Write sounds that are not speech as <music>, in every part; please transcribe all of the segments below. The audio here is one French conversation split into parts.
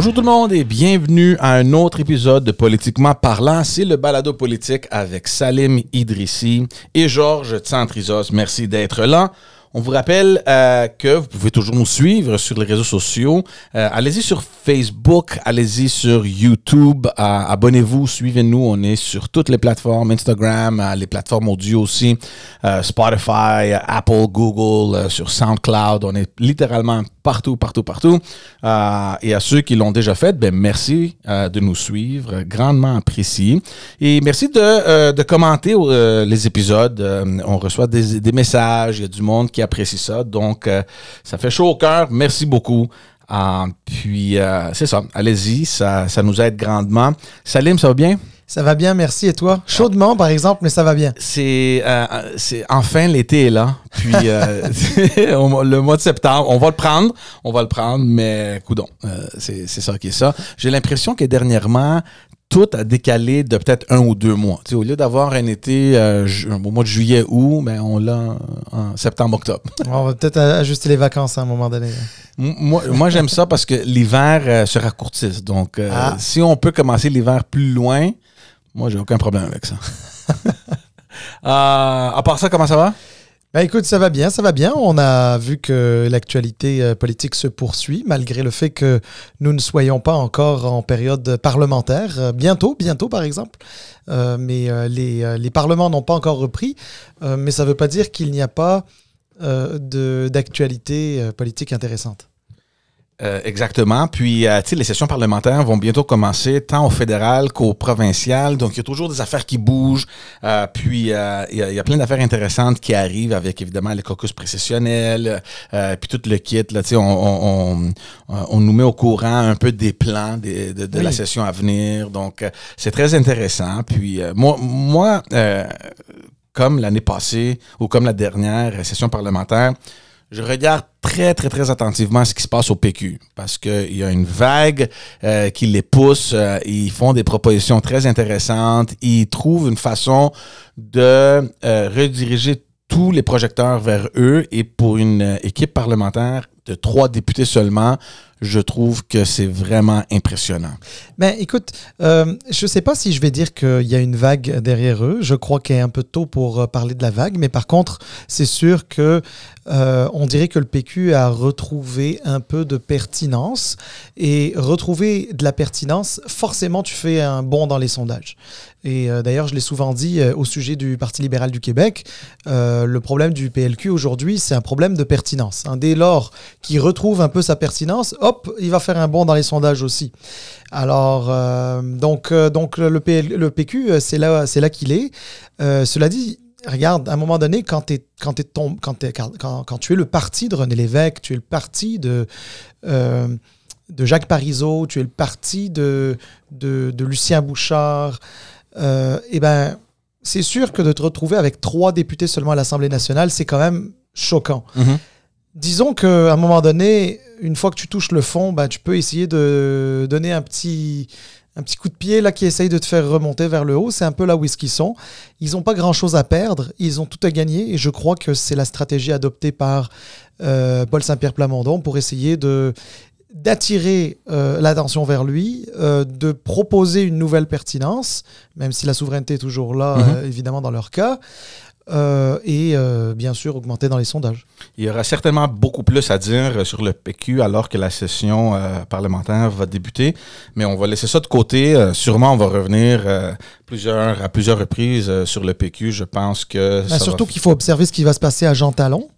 Bonjour tout le monde et bienvenue à un autre épisode de Politiquement parlant. C'est le balado politique avec Salim Idrissi et Georges Tsantrizos. Merci d'être là. On vous rappelle euh, que vous pouvez toujours nous suivre sur les réseaux sociaux. Euh, allez-y sur Facebook, allez-y sur YouTube, euh, abonnez-vous, suivez-nous. On est sur toutes les plateformes, Instagram, les plateformes audio aussi, Spotify, Apple, Google, sur SoundCloud. On est littéralement partout, partout, partout. et à ceux qui l'ont déjà fait, ben merci de nous suivre, grandement apprécié. Et merci de, de commenter les épisodes. on reçoit des, messages, il y a du monde qui apprécie ça. Donc, euh, ça fait chaud au cœur. Merci beaucoup. Euh, puis, euh, c'est ça. Allez-y, ça, ça, nous aide grandement. Salim, ça va bien? Ça va bien, merci. Et toi? Chaudement, par exemple, mais ça va bien. C'est c'est enfin l'été est là. Puis <laughs> le mois de septembre, on va le prendre, on va le prendre, mais coudon, c'est ça qui est ça. J'ai l'impression que dernièrement, tout a décalé de peut-être un ou deux mois. au lieu d'avoir un été euh, au mois de juillet, août, mais ben, on l'a en septembre, octobre. <laughs> on va peut-être ajuster les vacances à un moment donné. Moi, moi j'aime ça parce que l'hiver euh, se raccourcit. Donc, euh, ah. si on peut commencer l'hiver plus loin, moi, j'ai aucun problème avec ça. <laughs> à part ça, comment ça va? Ben écoute, ça va bien, ça va bien. On a vu que l'actualité euh, politique se poursuit, malgré le fait que nous ne soyons pas encore en période parlementaire. Euh, bientôt, bientôt par exemple. Euh, mais les, les, parlements n'ont pas encore repris. mais ça ne veut pas dire qu'il n'y a pas d'actualité politique intéressante. Euh, exactement. Puis, euh, tu sais, les sessions parlementaires vont bientôt commencer, tant au fédéral qu'au provincial. Donc, il y a toujours des affaires qui bougent. Euh, puis, il y, a plein d'affaires intéressantes qui arrivent avec, évidemment, les caucus précessionnels, puis tout le kit. Là, on, on, on, nous met au courant un peu des plans de, de, la session à venir. Donc, c'est très intéressant. Puis, moi, moi comme l'année passée ou comme la dernière session parlementaire, je regarde très, très, très attentivement ce qui se passe au PQ parce qu'il y a une vague euh, qui les pousse. Euh, ils font des propositions très intéressantes. Ils trouvent une façon de euh, rediriger tous les projecteurs vers eux et pour une équipe parlementaire de trois députés seulement, je trouve que c'est vraiment impressionnant. Ben, écoute, euh, je ne sais pas si je vais dire qu'il y a une vague derrière eux. Je crois qu'il est un peu tôt pour euh, parler de la vague, mais par contre, c'est sûr que euh, on dirait que le PQ a retrouvé un peu de pertinence et retrouver de la pertinence, forcément, tu fais un bond dans les sondages. Et d'ailleurs, je l'ai souvent dit au sujet du Parti libéral du Québec, le problème du PLQ aujourd'hui, c'est un problème de pertinence. Dès lors qu'il retrouve un peu sa pertinence, hop, il va faire un bond dans les sondages aussi. Alors, euh, donc, euh, donc le, PQ, euh, c'est là, c'est là qu'il est. cela dit, regarde, à un moment donné, quand, quand, quand, quand, tu es le parti de René Lévesque, tu es le parti de, de Jacques Parizeau, tu es le parti de, de, Lucien Bouchard, eh ben, c'est sûr que de te retrouver avec trois députés seulement à l'Assemblée nationale, c'est quand même choquant. Mm-hmm. Disons qu'à un moment donné, une fois que tu touches le fond, bah, tu peux essayer de donner un petit, un petit coup de pied là qui essaye de te faire remonter vers le haut. C'est un peu là où ils sont. Ils n'ont pas grand-chose à perdre, ils ont tout à gagner et je crois que c'est la stratégie adoptée par euh, Paul Saint-Pierre Plamondon pour essayer de d'attirer euh, l'attention vers lui, euh, de proposer une nouvelle pertinence, même si la souveraineté est toujours là, mm-hmm. évidemment, dans leur cas, euh, et euh, bien sûr augmenter dans les sondages. Il y aura certainement beaucoup plus à dire sur le PQ alors que la session euh, parlementaire va débuter, mais on va laisser ça de côté. sûrement, on va revenir plusieurs, à plusieurs reprises sur le PQ. Je pense que... Ben, surtout qu'il faut observer ce qui va se passer à Jean Talon.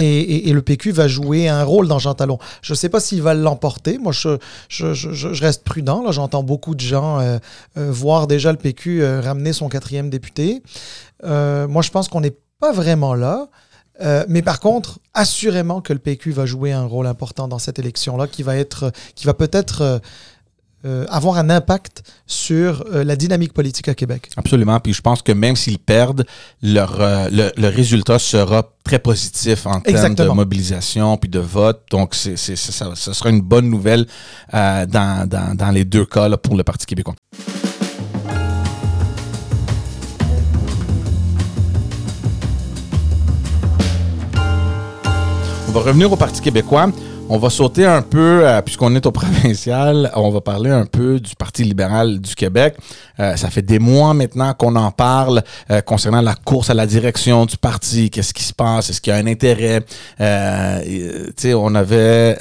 Et, le PQ va jouer un rôle dans Jean Talon. Je ne sais pas s'il va l'emporter. Moi, je, reste prudent. J'entends beaucoup de gens voir déjà le PQ ramener son quatrième député. Euh, moi, je pense qu'on n'est pas vraiment là. Euh, mais par contre, assurément que le PQ va jouer un rôle important dans cette élection-là, qui va être, qui va peut-être euh, avoir un impact sur la dynamique politique à Québec. Absolument. Puis je pense que même s'ils perdent, leur, le, résultat sera très positif en termes de mobilisation puis de vote. Donc, c'est, ça, ça, sera une bonne nouvelle dans, dans, dans, les deux cas là, pour le Parti québécois. On va revenir au Parti québécois. On va sauter un peu, euh, puisqu'on est au <laughs> provincial, on va parler un peu du Parti libéral du Québec. Euh, ça fait des mois maintenant qu'on en parle euh, concernant la course à la direction du parti. Qu'est-ce qui se passe? Est-ce qu'il y a un intérêt? on avait,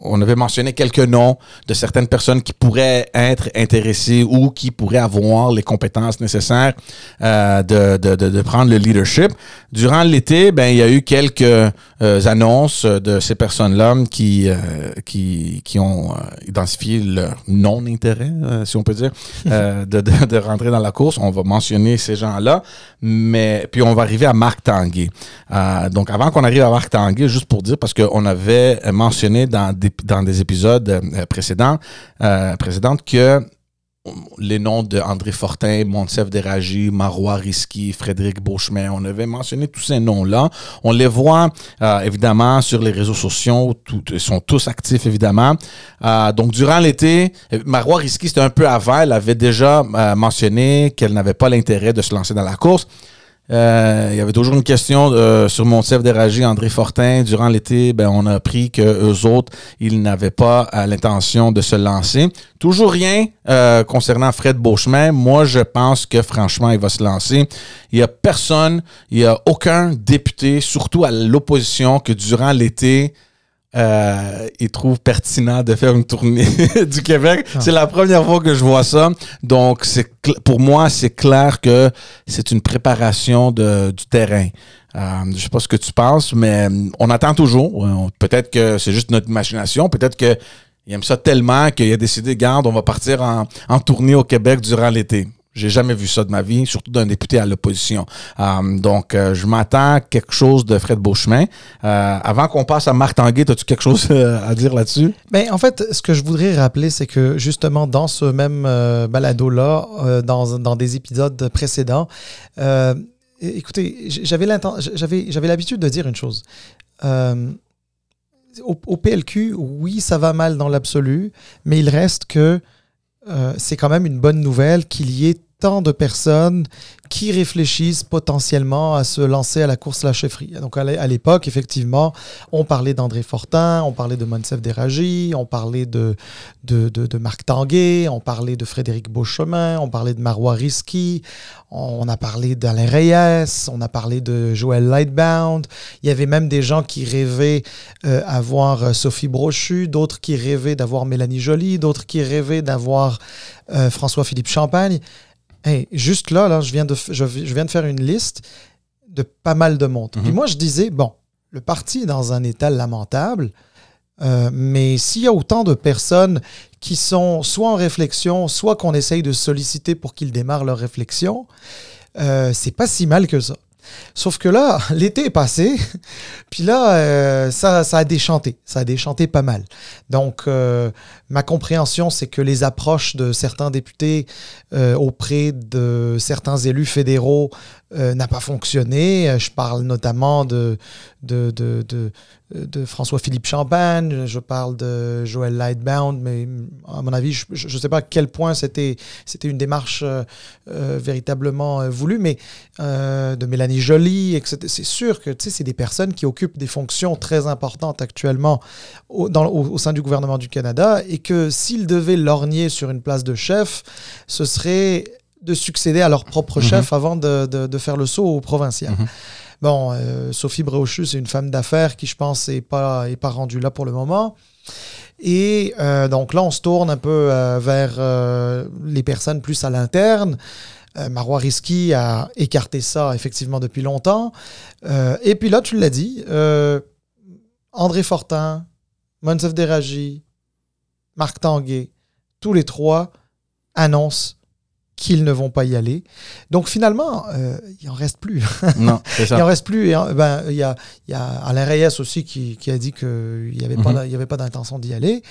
on avait mentionné quelques noms de certaines personnes qui pourraient être intéressées ou qui pourraient avoir les compétences nécessaires de, de, prendre le leadership. Durant l'été, ben, il y a eu quelques annonces de ces personnes-là qui, euh, qui, qui ont euh, identifié leur non-intérêt, euh, si on peut dire, <laughs> de, de, de, rentrer dans la course. On va mentionner ces gens-là, mais puis on va arriver à Marc Tanguay. donc avant qu'on arrive à Marc Tanguay, juste pour dire, parce qu'on avait mentionné dans des, dans des épisodes précédents, précédentes que les noms de André Fortin, Montsev Déragi, Marois Risky, Frédéric Beauchemin. On avait mentionné tous ces noms-là. On les voit euh, évidemment sur les réseaux sociaux. ils sont tous actifs évidemment. Euh, donc durant l'été, Marois Risky, c'était un peu avant. Elle avait déjà euh, mentionné qu'elle n'avait pas l'intérêt de se lancer dans la course. Euh, il y avait toujours une question euh, sur mon chef d'Éragie, André Fortin. Durant l'été, ben, on a appris que eux autres, ils n'avaient pas euh, l'intention de se lancer. Toujours rien concernant Fred Beauchemin. Moi, je pense que franchement, il va se lancer. Il n'y a personne, il n'y a aucun député, surtout à l'opposition, que durant l'été, euh, il trouve pertinent de faire une tournée <laughs> du Québec. Ah. C'est la première fois que je vois ça. Donc, c'est pour moi, c'est clair que c'est une préparation de, du terrain. Euh, je sais pas ce que tu penses, mais on attend toujours. Peut-être que c'est juste notre imagination. Peut-être que il aime ça tellement qu'il a décidé, garde, on va partir en, en tournée au Québec durant l'été. J'ai jamais vu ça de ma vie, surtout d'un député à l'opposition. Euh, donc, euh, je m'attends à quelque chose de Fred Beauchemin. Euh, avant qu'on passe à Marc Tanguay, as-tu quelque chose à dire là-dessus? Ben, en fait, ce que je voudrais rappeler, c'est que justement, dans ce même balado-là, dans, dans, des épisodes précédents, écoutez, j'avais l'habitude de dire une chose. Au, PLQ, oui, ça va mal dans l'absolu, mais il reste que c'est quand même une bonne nouvelle qu'il y ait tant de personnes qui réfléchissent potentiellement à se lancer à la course la chefferie. Donc à l'époque, effectivement, on parlait d'André Fortin, on parlait de Monsef Déragi, on parlait de, de, de, Marc Tanguay, on parlait de Frédéric Beauchemin, on parlait de Marois Risky, on a parlé d'Alain Reyes, on a parlé de Joël Lightbound. Il y avait même des gens qui rêvaient euh, avoir euh, Sophie Brochu, d'autres qui rêvaient d'avoir Mélanie Joly, d'autres qui rêvaient d'avoir euh, François-Philippe Champagne juste là, là je, viens de, je, viens de faire une liste de pas mal de monde. Puis mhm. moi, je disais, bon, le parti est dans un état lamentable, euh, mais s'il y a autant de personnes qui sont soit en réflexion, soit qu'on essaye de solliciter pour qu'ils démarrent leur réflexion, euh, c'est pas si mal que ça. Sauf que là, <laughs> l'été est passé, <laughs> puis là, euh, ça, a déchanté. Ça a déchanté pas mal. Donc, euh, ma compréhension, c'est que les approches de certains députés euh, auprès de certains élus fédéraux n'a pas fonctionné. Je parle notamment de de François-Philippe Champagne, je parle de Joël Lightbound, mais à mon avis, je ne sais pas à quel point c'était une démarche euh, euh, véritablement euh, voulue, mais de Mélanie Joly, c'est sûr que c'est des personnes qui occupent des fonctions très importantes actuellement au, dans, au, sein du gouvernement du Canada, et que s'ils devaient lorgner sur une place de chef, ce serait de succéder à leur propre mm-hmm. chef avant de, de, faire le saut au provincial. Mm-hmm. Bon, euh, Sophie Brochu, c'est une femme d'affaires qui, je pense, n'est pas, rendue là pour le moment. Et euh, donc là, on se tourne un peu euh, vers les personnes plus à l'interne. Marois Risky a écarté ça effectivement depuis longtemps. et puis là, tu l'as dit, André Fortin, Monsef Déragi, Marc Tanguay, tous les trois annoncent qu'ils ne vont pas y aller. Donc finalement, euh, il n'en reste plus. Non, <laughs> ça. il n'en reste plus. Ben, il y, a, y a Alain Reyes aussi qui, qui a dit qu'il n'y avait, pas, mhm. avait pas d'intention d'y aller.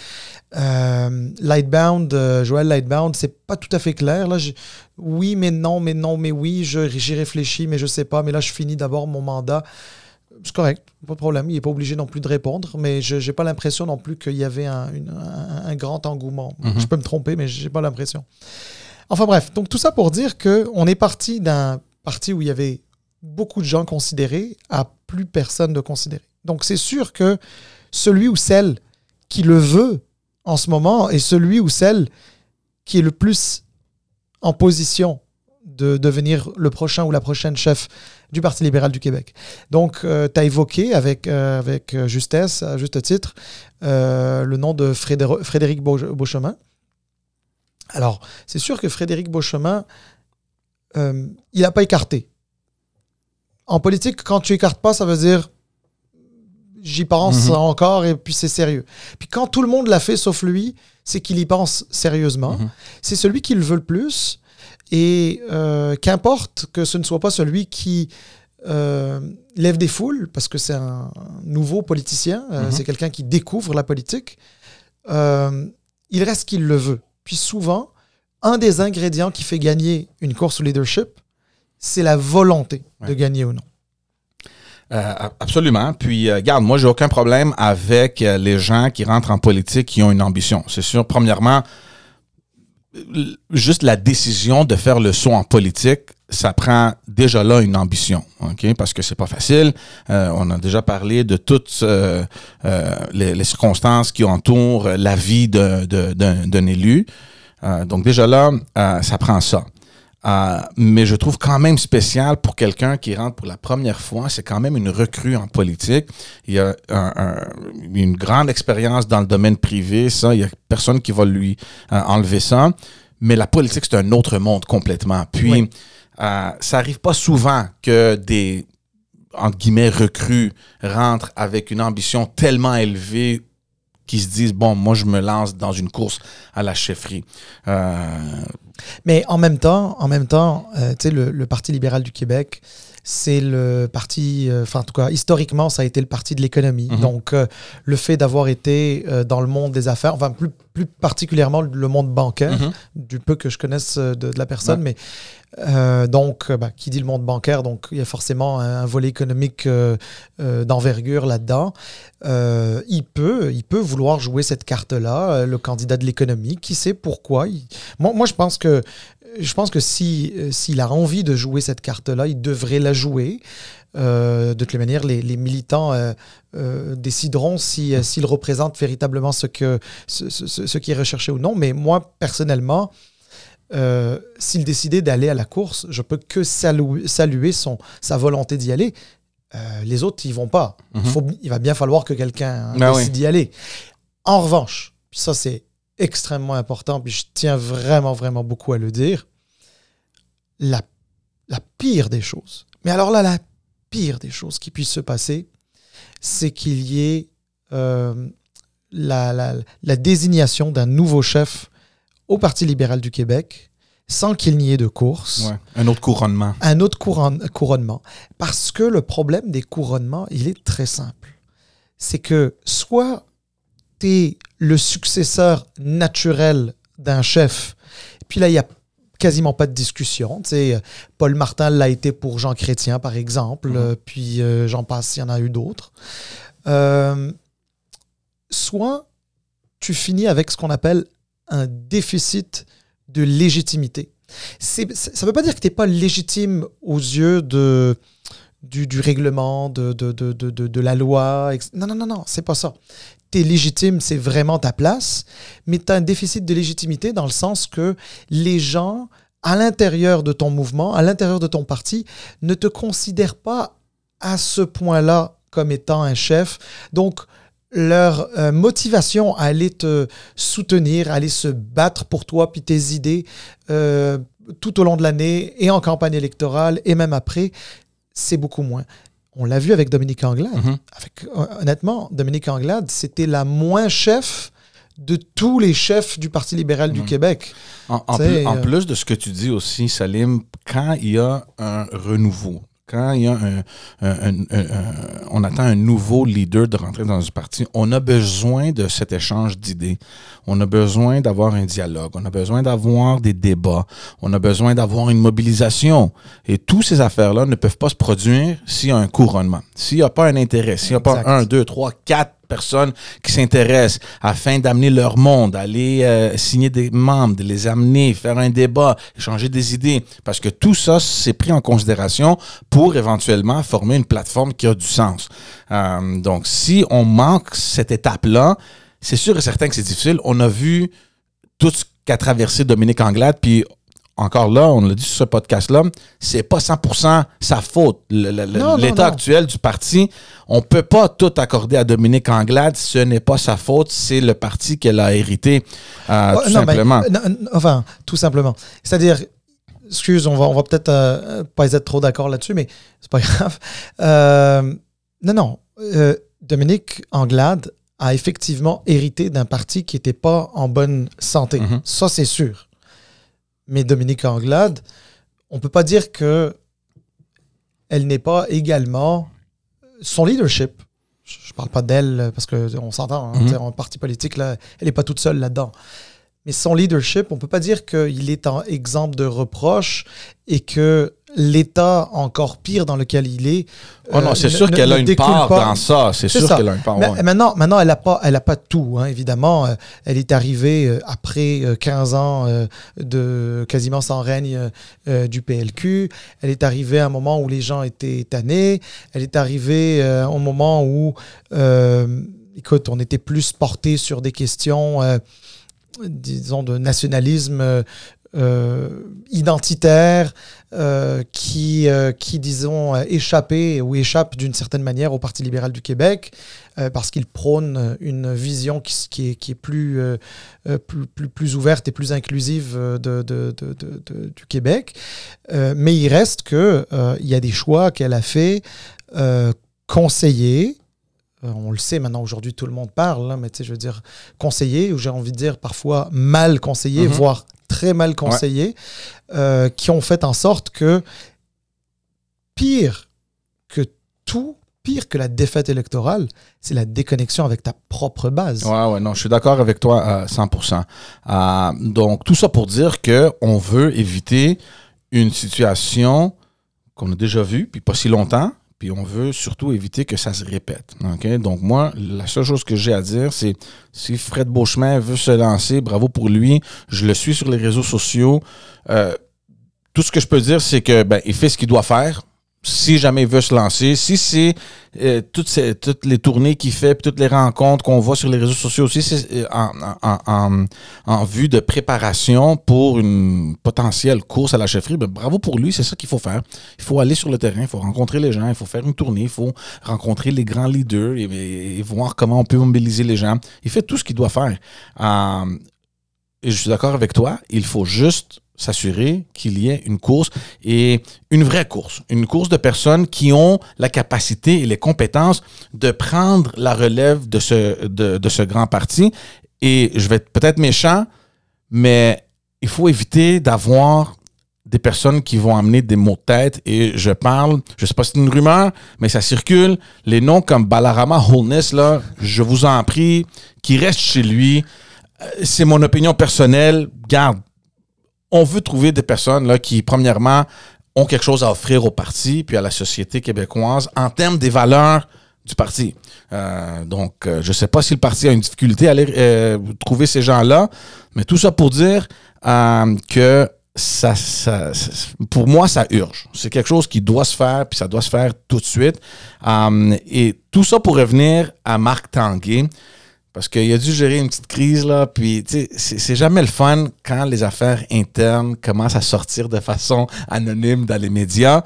Euh, Lightbound, euh, Joël Lightbound, c'est pas tout à fait clair. Là, oui, mais non, mais non, mais oui, j'y réfléchis, mais je sais pas. Mais là, je finis d'abord mon mandat. C'est correct, pas de problème. Il n'est pas obligé non plus de répondre, mais je n'ai pas l'impression non plus qu'il y avait un, un, grand engouement. Mhm. Je peux me tromper, mais je n'ai pas l'impression. Enfin bref, donc tout ça pour dire qu'on est parti d'un parti où il y avait beaucoup de gens considérés à plus personne de considérés. Donc c'est sûr que celui ou celle qui le veut en ce moment est celui ou celle qui est le plus en position de devenir le prochain ou la prochaine chef du Parti libéral du Québec. Donc, euh, tu as évoqué avec, euh, avec justesse, à juste titre, euh, le nom de Frédéric Beauchemin. Alors, c'est sûr que Frédéric Beauchemin, il n'a pas écarté. En politique, quand tu écartes pas, ça veut dire j'y pense mhm. encore et puis c'est sérieux. Puis quand tout le monde l'a fait sauf lui, c'est qu'il y pense sérieusement. Mhm. C'est celui qui le veut le plus. Et euh, qu'importe que ce ne soit pas celui qui euh, lève des foules, parce que c'est un nouveau politicien, euh, mhm. c'est quelqu'un qui découvre la politique, il reste qu'il le veut. Puis souvent, un des ingrédients qui fait gagner une course au leadership, c'est la volonté de gagner ou non. Euh, absolument. Puis, euh, garde, moi, j'ai aucun problème avec euh, les gens qui rentrent en politique qui ont une ambition. C'est sûr, premièrement, juste la décision de faire le saut en politique, ça prend déjà là une ambition, ok? Parce que c'est pas facile. on a déjà parlé de toutes les, circonstances qui entourent la vie d'un élu. donc déjà là, ça prend ça. Euh, mais je trouve quand même spécial pour quelqu'un qui rentre pour la première fois. C'est quand même une recrue en politique. Il a une grande expérience dans le domaine privé. Ça, il y a personne qui va lui euh, enlever ça. Mais la politique, c'est un autre monde complètement. Puis, euh, ça arrive pas souvent que des entre guillemets recrues rentrent avec une ambition tellement élevée qui se disent bon moi je me lance dans une course à la chefferie. Mais en même temps, en même temps, euh, tu sais, le, Parti libéral du Québec, c'est le parti, euh, enfin en tout cas historiquement, ça a été le parti de l'économie. Mhm. Donc euh, le fait d'avoir été dans le monde des affaires, enfin plus, plus particulièrement le monde bancaire, mhm. du peu que je connaisse de, la personne, mais euh, donc, euh, bah, qui dit le monde bancaire, donc il y a forcément un, volet économique euh, d'envergure là-dedans. il peut, il peut vouloir jouer cette carte-là, le candidat de l'économie. Qui sait pourquoi moi, moi, je pense que je pense que si s'il a envie de jouer cette carte-là, il devrait la jouer. de toute manière, les, les militants décideront s'ils si, représentent véritablement ce, que, ce, ce, ce, qui est recherché ou non. Mais moi, personnellement, euh, s'il décidait d'aller à la course, je peux que saluer, son, sa volonté d'y aller. Euh, les autres, ils vont pas. il, mhm. faut, il, va bien falloir que quelqu'un ben décide d'y aller. En revanche, ça c'est extrêmement important, puis je tiens vraiment, vraiment beaucoup à le dire, la, la pire des choses, mais alors là, la pire des choses qui puisse se passer, c'est qu'il y ait euh, la, la, la, désignation d'un nouveau chef au Parti libéral du Québec sans qu'il n'y ait de course. un autre couronnement. Un autre couronnement. Parce que le problème des couronnements, il est très simple. C'est que soit tu es le successeur naturel d'un chef, puis là, il n'y a quasiment pas de discussion. Paul Martin l'a été pour Jean Chrétien, par exemple, mm-hmm. puis euh, j'en passe, il y en a eu d'autres. Euh, soit tu finis avec ce qu'on appelle un déficit de légitimité. Ça ne veut pas dire que tu n'es pas légitime aux yeux de, du, du règlement, de, de, de, de, la loi. Non, non, non, non, c'est pas ça. Tu es légitime, c'est vraiment ta place, mais tu as un déficit de légitimité dans le sens que les gens, à l'intérieur de ton mouvement, à l'intérieur de ton parti, ne te considèrent pas à ce point-là comme étant un chef. Donc, leur euh, motivation à aller te soutenir, à aller se battre pour toi, puis tes idées euh, tout au long de l'année et en campagne électorale et même après, c'est beaucoup moins. On l'a vu avec Dominique Anglade. Mhm. avec, honnêtement, Dominique Anglade, c'était la moins chef de tous les chefs du Parti libéral du mhm. Québec. En, plus, en, euh, plus, de ce que tu dis aussi, Salim, quand il y a un renouveau, quand il y a un, on attend un nouveau leader de rentrer dans un parti, on a besoin de cet échange d'idées. On a besoin d'avoir un dialogue. On a besoin d'avoir des débats. On a besoin d'avoir une mobilisation. Et toutes ces affaires-là ne peuvent pas se produire s'il y a un couronnement. S'il n'y a pas un intérêt, s'il n'y a pas un, deux, trois, quatre personnes qui s'intéressent afin d'amener leur monde, aller euh, signer des membres, de les amener, faire un débat, échanger des idées, parce que tout ça, c'est pris en considération pour éventuellement former une plateforme qui a du sens. Euh, donc, si on manque cette étape-là, c'est sûr et certain que c'est difficile. On a vu tout ce qu'a traversé Dominique Anglade, puis encore là, on l'a dit sur ce podcast-là, c'est pas 100% sa faute. L'état actuel du parti, on peut pas tout accorder à Dominique Anglade. Ce n'est pas sa faute, c'est le parti qu'elle a hérité, euh, tout simplement. enfin, tout simplement. C'est-à-dire, excuse, on va, on va peut-être euh, pas être trop d'accord là-dessus, mais c'est pas <laughs> grave. Euh, non, non. Dominique Anglade a effectivement hérité d'un parti qui n'était pas en bonne santé. Mm-hmm. Ça, c'est sûr mais Dominique Anglade, on ne peut pas dire que elle n'est pas également son leadership. Je ne parle pas d'elle parce qu'on s'entend, hein, mhm. en parti politique, là, elle n'est pas toute seule là-dedans. Mais son leadership, on ne peut pas dire qu'il est en exemple de reproche et que l'état encore pire dans lequel il est. Oh non, c'est euh, sûr qu'elle a une part dans ça. C'est sûr qu'elle a une part. Mais, maintenant, maintenant, elle n'a pas, elle a pas tout, hein, évidemment. Euh, elle est arrivée euh, après 15 ans de quasiment sans règne du PLQ. Elle est arrivée à un moment où les gens étaient tannés. Elle est arrivée au moment où, écoute, on était plus porté sur des questions disons, de nationalisme euh, identitaires euh, qui, euh, qui, disons, échappaient ou échappent d'une certaine manière au Parti libéral du Québec parce qu'il prône une vision qui, est, qui est plus, plus, plus, plus, ouverte et plus inclusive de, de, de, du Québec. mais il reste qu'il il y a des choix qu'elle a fait conseiller on le sait maintenant, aujourd'hui tout le monde parle, hein, mais tu sais, je veux dire, conseiller, ou j'ai envie de dire parfois mal conseillé, mhm. voire très mal conseillés, euh, qui ont fait en sorte que, pire que tout, pire que la défaite électorale, c'est la déconnexion avec ta propre base. Ouais, ouais, non, je suis d'accord avec toi à 100%. Euh, donc, tout ça pour dire qu'on veut éviter une situation qu'on a déjà vue, puis pas si longtemps, puis on veut surtout éviter que ça se répète. Donc moi, la seule chose que j'ai à dire, c'est si Fred Beauchemin veut se lancer, bravo pour lui. Je le suis sur les réseaux sociaux. Euh, tout ce que je peux dire, c'est que ben, il fait ce qu'il doit faire si jamais il veut se lancer, si c'est euh, toutes, les tournées qu'il fait, toutes les rencontres qu'on voit sur les réseaux sociaux aussi, c'est euh, en, en, vue de préparation pour une potentielle course à la chefferie, ben, bravo pour lui, c'est ça qu'il faut faire. Il faut aller sur le terrain, il faut rencontrer les gens, il faut faire une tournée, il faut rencontrer les grands leaders et, voir comment on peut mobiliser les gens. Il fait tout ce qu'il doit faire. Euh, et je suis d'accord avec toi, il faut juste s'assurer qu'il y ait une course et une vraie course, une course de personnes qui ont la capacité et les compétences de prendre la relève de ce, grand parti. Et je vais être peut-être méchant, mais il faut éviter d'avoir des personnes qui vont amener des mots de tête et je parle, je sais pas si c'est une rumeur, mais ça circule, les noms comme Balarama Holness, je vous en prie, qui reste chez lui. Euh, c'est mon opinion personnelle. Garde, on veut trouver des personnes là, qui, premièrement, ont quelque chose à offrir au parti puis à la société québécoise en termes des valeurs du parti. Euh, donc, euh, je ne sais pas si le parti a une difficulté à euh, trouver ces gens-là, mais tout ça pour dire que ça, pour moi, ça urge. C'est quelque chose qui doit se faire, puis ça doit se faire tout de suite. et tout ça pour revenir à Marc Tanguay. Parce qu'il a dû gérer une petite crise, là. Puis, tu sais, c'est jamais le fun quand les affaires internes commencent à sortir de façon anonyme dans les médias.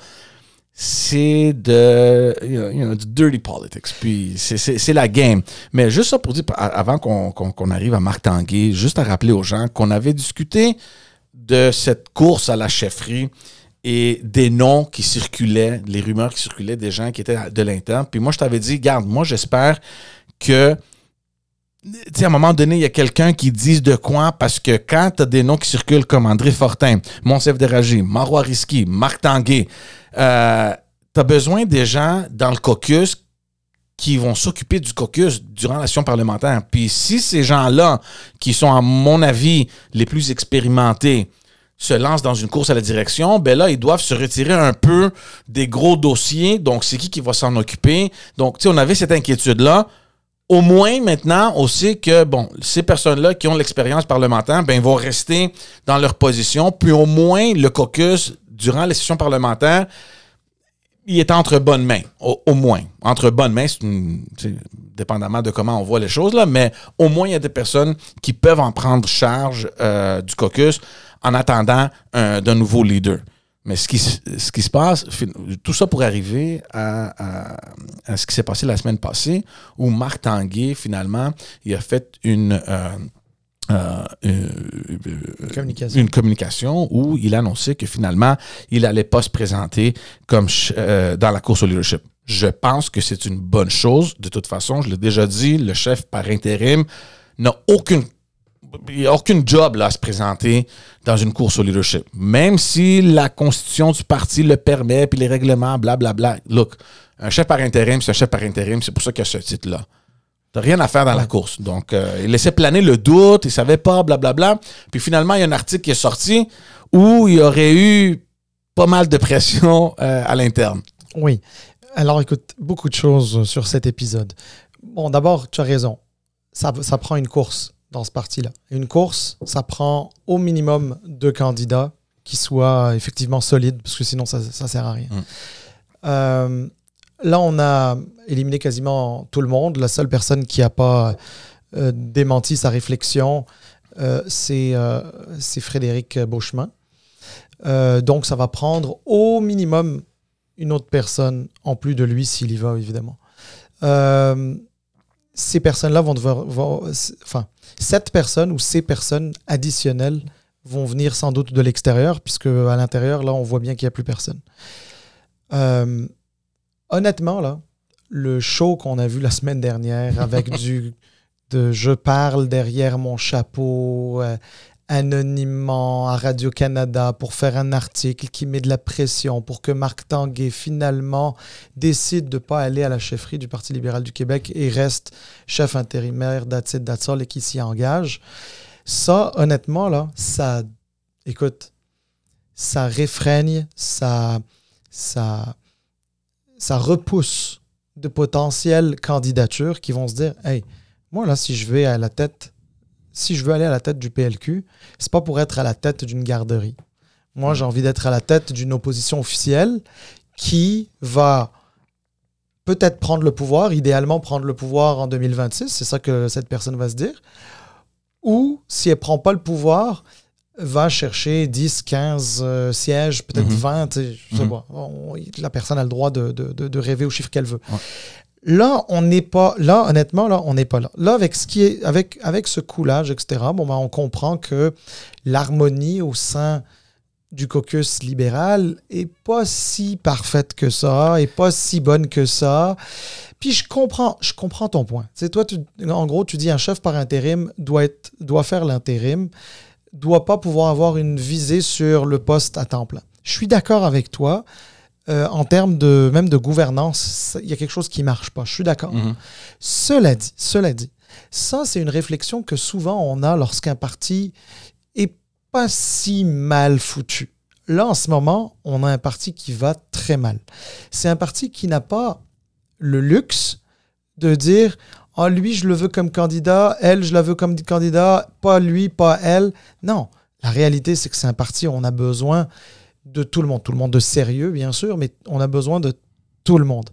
C'est de, know, dirty politics. Puis, c'est la game. Mais juste ça pour dire, avant qu'on arrive à Marc Tanguay, juste à rappeler aux gens qu'on avait discuté de cette course à la chefferie et des noms qui circulaient, les rumeurs qui circulaient des gens qui étaient de l'interne. Puis moi, je t'avais dit, garde, moi, j'espère que à un moment donné, il y a quelqu'un qui dise de quoi, parce que quand tu des noms qui circulent comme André Fortin, Monsef Déragi, Marois Risky, Marc Tanguay, euh, tu besoin des gens dans le caucus qui vont s'occuper du caucus durant l'action parlementaire. Puis si ces gens-là, qui sont à mon avis les plus expérimentés, se lancent dans une course à la direction, ben là, ils doivent se retirer un peu des gros dossiers. Donc, c'est qui qui va s'en occuper? Donc, tu sais, on avait cette inquiétude-là au moins maintenant, on sait que bon, ces personnes-là qui ont l'expérience parlementaire, ben, vont rester dans leur position. Puis au moins, le caucus, durant les sessions parlementaires, il est entre bonnes mains, au, moins. Entre bonnes mains, c'est dépendamment de comment on voit les choses, là, mais au moins, il y a des personnes qui peuvent en prendre charge euh, du caucus en attendant d'un nouveau leader. Mais ce qui, ce qui se passe, tout ça pour arriver à, ce qui s'est passé la semaine passée, où Marc Tanguay, finalement, il a fait une, euh, euh, communication. une communication où il a annoncé que finalement, il n'allait pas se présenter comme euh, dans la course au leadership. Je pense que c'est une bonne chose. De toute façon, je l'ai déjà dit, le chef par intérim n'a aucune il n'y a aucune job là, à se présenter dans une course au leadership. Même si la constitution du parti le permet, puis les règlements, blablabla. Look, un chef par intérim, c'est un chef par intérim, c'est pour ça qu'il y a ce titre-là. T'as rien à faire dans la course. Donc, euh, il laissait planer le doute, il savait pas, blablabla. Puis finalement, il y a un article qui est sorti où il y aurait eu pas mal de pression euh, à l'interne. Oui. Alors, écoute, beaucoup de choses sur cet épisode. Bon, d'abord, tu as raison. Ça prend une course dans ce parti-là. Une course, ça prend au minimum deux candidats qui soient effectivement solides, parce que sinon, ça ne sert à rien. Mm. Euh, là, on a éliminé quasiment tout le monde. La seule personne qui n'a pas euh, démenti sa réflexion, euh, c'est Frédéric Beauchemin. donc, ça va prendre au minimum une autre personne en plus de lui s'il y va, évidemment. ces personnes-là vont devoir... enfin, cette personnes ou ces personnes additionnelles vont venir sans doute de l'extérieur, puisque à l'intérieur, là, on voit bien qu'il n'y a plus personne. Euh, honnêtement, là, le show qu'on a vu la semaine dernière avec <laughs> du de je parle derrière mon chapeau, euh, anonymement à Radio-Canada pour faire un article qui met de la pression pour que Marc Tanguay finalement décide de ne pas aller à la chefferie du Parti libéral du Québec et reste chef intérimaire d'Atsit Datsol et qui s'y engage. Ça, honnêtement, là, ça, écoute, ça réfrègne, ça, ça, ça repousse de potentielles candidatures qui vont se dire, hey, moi là, si je vais à la tête si je veux aller à la tête du PLQ, c'est pas pour être à la tête d'une garderie. Moi, j'ai envie d'être à la tête d'une opposition officielle qui va peut-être prendre le pouvoir, idéalement prendre le pouvoir en 2026, c'est ça que cette personne va se dire, ou si elle prend pas le pouvoir, va chercher 10, 15 euh, sièges, peut-être 20, mhm. je sais mhm. pas. la personne a le droit de, rêver au chiffre qu'elle veut. Là, on n'est pas là, honnêtement, là, on n'est pas là. Là, avec ce qui est, avec, avec ce coulage, etc., bon, ben, on comprend que l'harmonie au sein du caucus libéral est pas si parfaite que ça, et pas si bonne que ça. Puis je comprends, je comprends ton point. C'est toi, en gros, tu dis un chef par intérim doit être, doit faire l'intérim, doit pas pouvoir avoir une visée sur le poste à temps plein. Je suis d'accord avec toi. Euh, en termes de même de gouvernance, il y a quelque chose qui ne marche pas. Je suis d'accord. Mhm. Cela dit, cela dit, ça c'est une réflexion que souvent on a lorsqu'un parti est pas si mal foutu. Là, en ce moment, on a un parti qui va très mal. C'est un parti qui n'a pas le luxe de dire oh, lui, je le veux comme candidat, elle, je la veux comme candidat, pas lui, pas elle. Non, la réalité, c'est que c'est un parti où on a besoin de tout le monde. Tout le monde de sérieux, bien sûr, mais on a besoin de tout le monde.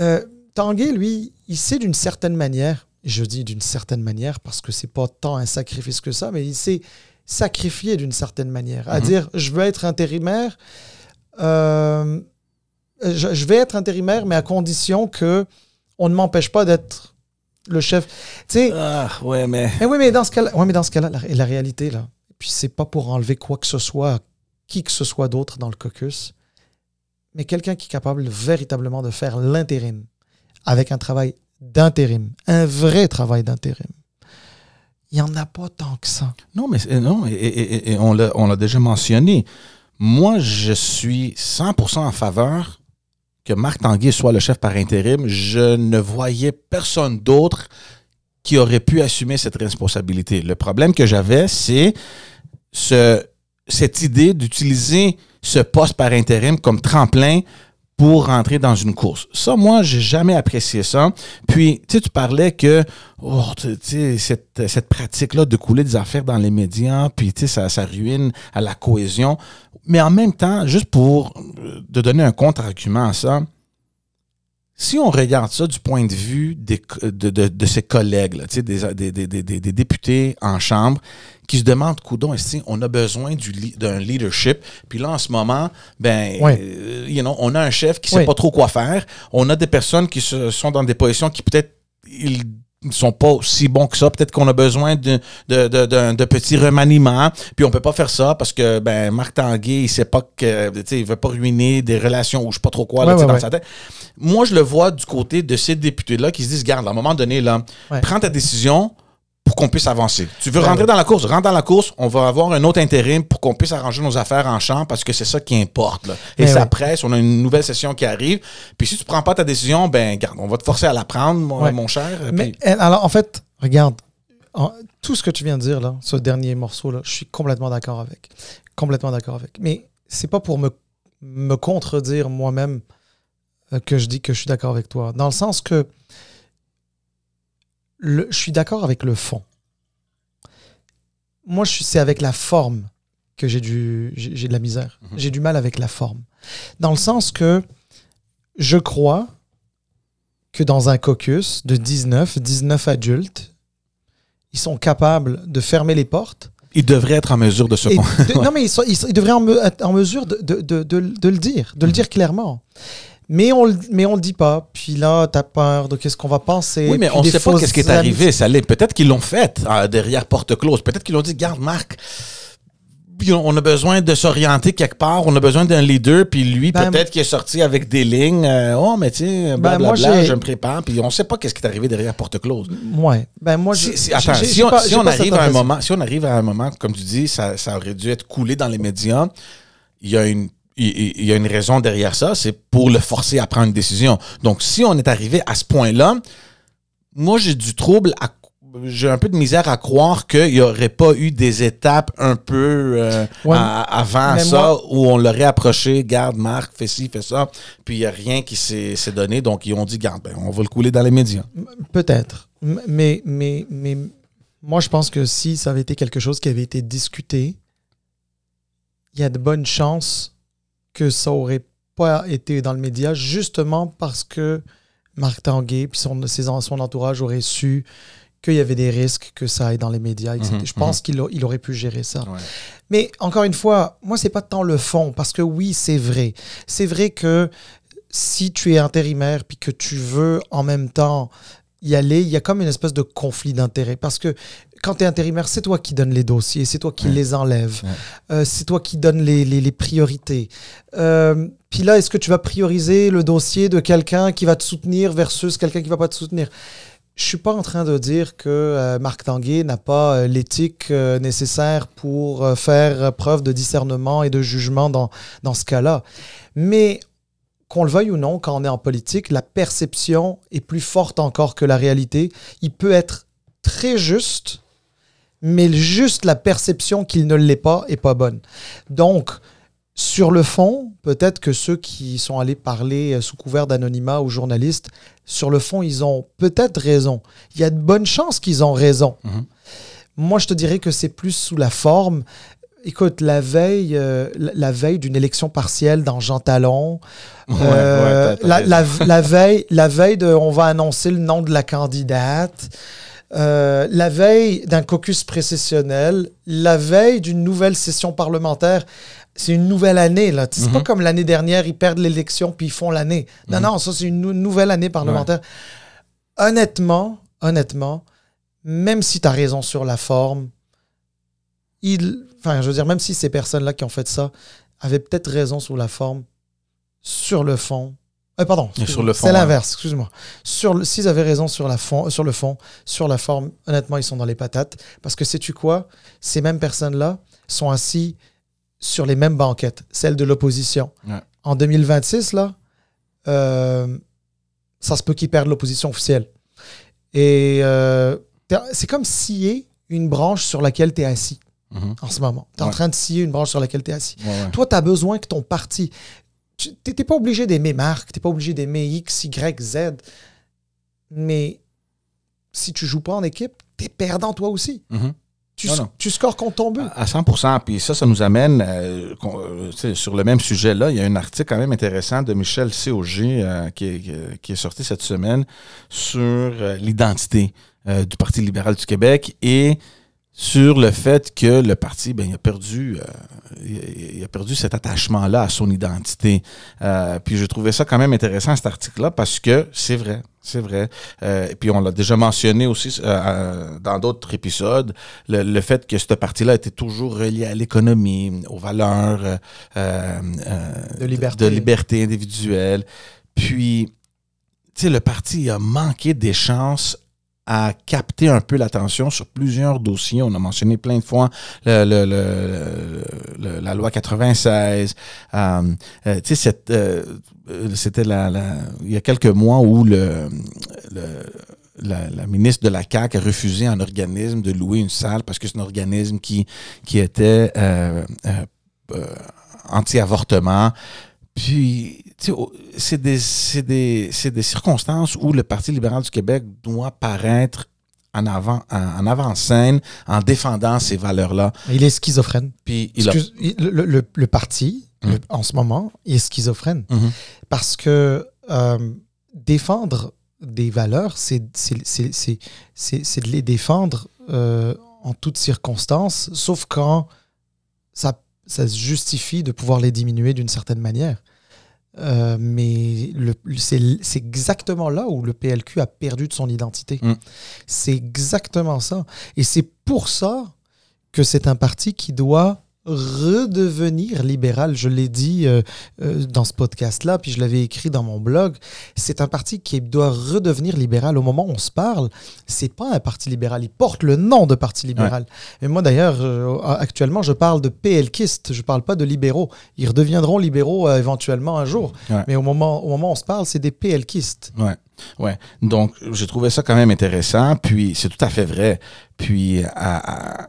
Euh, Tanguay, lui, il sait d'une certaine manière, je dis d'une certaine manière parce que c'est pas tant un sacrifice que ça, mais il s'est sacrifié d'une certaine manière. À mhm. dire, je veux être intérimaire, euh, je, vais être intérimaire, mais à condition que on ne m'empêche pas d'être le chef. Tu sais. Ah, ouais, mais. mais. oui, mais dans ce cas-là, ouais, mais dans ce cas-là, la, la réalité, là, puis c'est pas pour enlever quoi que ce soit qui que ce soit d'autre dans le caucus, mais quelqu'un qui est capable véritablement de faire l'intérim avec un travail d'intérim, un vrai travail d'intérim. Il n'y en a pas tant que ça. Non, mais non, et, on l'a déjà mentionné. Moi, je suis 100% en faveur que Marc Tanguay soit le chef par intérim. Je ne voyais personne d'autre qui aurait pu assumer cette responsabilité. Le problème que j'avais, c'est ce, cette idée d'utiliser ce poste par intérim comme tremplin pour rentrer dans une course. Ça, moi, j'ai jamais apprécié ça. Puis, tu tu parlais que oh, cette, cette pratique-là de couler des affaires dans les médias, puis tu sais, ça, ça ruine à la cohésion. Mais en même temps, juste pour euh, de donner un contre-argument à ça, si on regarde ça du point de vue des, de, de, de ses collègues, là, tu sais, des, des, des, des, des députés en chambre, qui se demandent, coudon, on a besoin du d'un leadership? Puis là, en ce moment, ben, euh, you know, on a un chef qui sait Oui. pas trop quoi faire. On a des personnes qui se, sont dans des positions qui peut-être ils ne sont pas aussi bons que ça. Peut-être qu'on a besoin de, de, de, d'un- de petits remaniements. Puis on peut pas faire ça parce que ben Marc Tanguay, il sait pas que tu sais, il veut pas ruiner des relations ou je sais pas trop quoi là, Ouais, tu sais, ouais, dans ouais. sa tête. Moi, je le vois du côté de ces députés-là qui se disent, garde, à un moment donné, là, prends ta décision pour qu'on puisse avancer. Tu veux Ouais, rentrer dans la course, rentre dans la course, on va avoir un autre intérim pour qu'on puisse arranger nos affaires en champ parce que c'est ça qui importe. là. Et Mais ça ouais. presse, on a une nouvelle session qui arrive. Puis si tu prends pas ta décision, ben garde, on va te forcer à la prendre, mon, Ouais. mon cher. Mais Puis- euh, alors, en fait, regarde, en- tout ce que tu viens de dire, là, ce dernier morceau-là, je suis complètement d'accord avec. Complètement d'accord avec. Mais c'est pas pour me, me contredire moi-même euh, que je dis que je suis d'accord avec toi. Dans le sens que le- je suis d'accord avec le fond. Moi, c'est avec la forme que j'ai du, j'ai j'ai de la misère. Mhm. J'ai du mal avec la forme. Dans le sens que je crois que dans un caucus de 19, 19 adultes, ils sont capables de fermer les portes. il devrait être en mesure de se de- <laughs> non, mais ils, sont- ils sont- ils devraient en me- être en mesure de, de- de- de- de le dire, de le dire clairement. Mais on mais on le dit pas. Puis là, tu as peur de qu'est-ce qu'on va penser. Oui, mais on ne sait pas qu'est-ce qui est arrivé. Ça l'est. Peut-être qu'ils l'ont fait euh, derrière porte close. Peut-être qu'ils l'ont dit, garde, Marc, puis on a besoin de s'orienter quelque part. On a besoin d'un leader. Puis lui, Ben, peut-être qu'il est sorti avec des lignes. euh, oh, mais tu sais, blablabla, moi, j'ai- je me prépare. Puis on ne sait pas qu'est-ce qui est arrivé derrière porte close. Ouais. Ben moi, je, Si, si- attends, si on, pas- si arrive à un moment, si on arrive à un moment, comme tu dis, ça, ça aurait dû être coulé dans les médias. Il y a une il- y a une raison derrière ça, c'est pour le forcer à prendre une décision. Donc, si on est arrivé à ce point-là, moi, j'ai du trouble à j'ai un peu de misère à croire qu'il n'y aurait pas eu des étapes un peu euh, Ouais. à- avant ça moi- où on l'aurait approché, garde, Marc, fais ci, fais ça, puis il n'y a rien qui s'est donné, donc ils ont dit, garde, ben, on va le couler dans les médias. Peut-être. M- Mais, mais, mais moi, je pense que si ça avait été quelque chose qui avait été discuté, il y a de bonnes chances que ça aurait pas été dans le média, justement parce que Marc Tanguay puis son, ses son entourage aurait su qu'il y avait des risques que ça aille dans les médias. etc. Mhm, je pense qu'il a- il aurait pu gérer ça. Ouais. Mais encore une fois, moi, c'est pas tant le fond, parce que oui, c'est vrai. C'est vrai que si tu es intérimaire puis que tu veux en même temps y aller, il y a comme une espèce de conflit d'intérêts. Parce que quand tu es intérimaire, c'est toi qui donnes les dossiers, c'est toi qui Ouais. les enlèves, Ouais. euh, c'est toi qui donnes les, les- les priorités. Euh, puis là, est-ce que tu vas prioriser le dossier de quelqu'un qui va te soutenir versus quelqu'un qui va pas te soutenir? Je suis pas en train de dire que euh, Marc Tanguay n'a pas euh, l'éthique euh, nécessaire pour faire preuve de discernement et de jugement dans, dans ce cas-là. Mais qu'on le veuille ou non, quand on est en politique, la perception est plus forte encore que la réalité. Il peut être très juste, mais juste la perception qu'il ne l'est pas est pas bonne. Donc, sur le fond, peut-être que ceux qui sont allés parler euh, sous couvert d'anonymat aux journalistes, sur le fond, ils ont peut-être raison. Il y a de bonnes chances qu'ils ont raison. Mhm. Moi, je te dirais que c'est plus sous la forme. Écoute, la veille, euh, la, veille d'une élection partielle dans Jean Talon, Ouais, euh, ouais, la- la veille, la veille de, on va annoncer le nom de la candidate, euh, la veille d'un caucus précessionnel, la veille d'une nouvelle session parlementaire. C'est une nouvelle année, là. C'est pas Mhm. comme l'année dernière, ils perdent l'élection puis ils font l'année. Non, Mhm. non, ça, c'est une nou- nouvelle année parlementaire. Honnêtement, honnêtement, même si tu as raison sur la forme, il, enfin, je veux dire, même si ces personnes-là qui ont fait ça avaient peut-être raison sur la forme, sur le fond. Euh, pardon, c'est ouais. l'inverse, excuse-moi. Sur le- S'ils avaient raison sur, la fond, sur le fond, sur la forme, honnêtement, ils sont dans les patates. Parce que sais-tu quoi? Ces mêmes personnes-là sont assis sur les mêmes banquettes, celles de l'opposition. Ouais. En 2026, là, euh, ça se peut qu'ils perdent l'opposition officielle. Et euh, c'est comme scier une branche sur laquelle tu es assis Mhm. en ce moment. Tu es en train de scier une branche sur laquelle tu es assis. Ouais. Toi, tu as besoin que ton parti. Tu n'es pas obligé d'aimer Marc, tu n'es pas obligé d'aimer X, Y, Z. Mais si tu joues pas en équipe, tu es perdant toi aussi. Mhm. Tu, Non, non. tu scores contre ton but. À 100% Puis ça, ça nous amène, euh, euh, sur le même sujet-là, il y a un article quand même intéressant de Michel COG euh, qui, est, qui est sorti cette semaine sur l'identité du Parti libéral du Québec et sur le fait que le parti, ben, il a perdu, euh, il, a perdu cet attachement-là à son identité. Euh, puis j'ai trouvé ça quand même intéressant cet article-là parce que c'est vrai, c'est vrai. Euh, et puis on l'a déjà mentionné aussi dans d'autres épisodes, le, le fait que ce parti-là était toujours relié à l'économie, aux valeurs euh, euh, euh, De liberté. de liberté individuelle. Puis, tu sais, le parti a manqué des chances à capter un peu l'attention sur plusieurs dossiers. On a mentionné plein de fois le- le- le- la loi 96. Euh, euh, tu sais, euh, euh, c'était la, la- il y a quelques mois où le, la, la ministre de la CAQ a refusé à un organisme de louer une salle parce que c'est un organisme qui, qui était euh, anti-avortement. Puis, c'est des, des, des circonstances où le Parti libéral du Québec doit paraître en avant, en, avant-scène en défendant ces valeurs-là. Il est schizophrène. Puis, il a... Le, le- le parti, Mhm. le- en ce moment, est schizophrène. Mhm. Parce que euh, défendre des valeurs, c'est de les défendre euh, en toutes circonstances, sauf quand ça, ça se justifie de pouvoir les diminuer d'une certaine manière. Euh, mais c'est exactement là où le PLQ a perdu de son identité. Mm. C'est exactement ça. Et c'est pour ça que c'est un parti qui doit redevenir libéral. Je l'ai dit euh, euh, dans ce podcast-là, puis je l'avais écrit dans mon blog. C'est un parti qui doit redevenir libéral. Au moment où on se parle, c'est pas un parti libéral. Il porte le nom de parti libéral. Et moi, d'ailleurs, euh, actuellement, je parle de PLKistes. Je parle pas de libéraux. Ils redeviendront libéraux éventuellement un jour. Ouais. Mais au moment, au moment où on se parle, c'est des PLKistes. Ouais, ouais. Donc, j'ai trouvé ça quand même intéressant. Puis, c'est tout à fait vrai. Puis, à- à-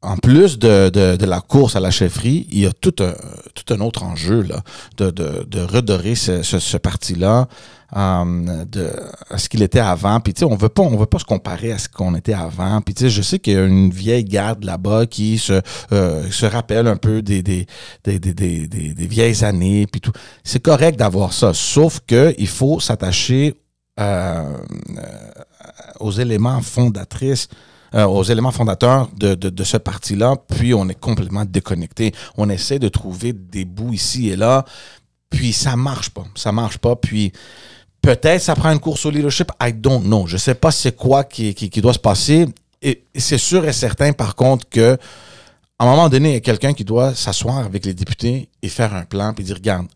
en plus de, de, de la course à la chefferie, il y a tout un, tout un autre enjeu là, de, de, de redorer ce, ce, ce parti-là euh, de, à ce qu'il était avant. Puis, tu sais, on veut pas, on veut pas se comparer à ce qu'on était avant. Puis, tu sais, je sais qu'il y a une vieille garde là-bas qui se, euh, se rappelle un peu des, des, des, des, des, des- vieilles années. Puis tout. C'est correct d'avoir ça. Sauf que il faut s'attacher euh, euh, aux éléments fondatrices, euh, aux éléments fondateurs de, de, ce parti-là, puis on est complètement déconnecté. On essaie de trouver des bouts ici et là, puis ça marche pas. Ça marche pas, puis peut-être ça prend une course au leadership, I don't know. Je sais pas c'est quoi qui, qui, qui doit se passer. Et c'est sûr et certain, par contre, que à un moment donné, il y a quelqu'un qui doit s'asseoir avec les députés et faire un plan, puis dire, regarde,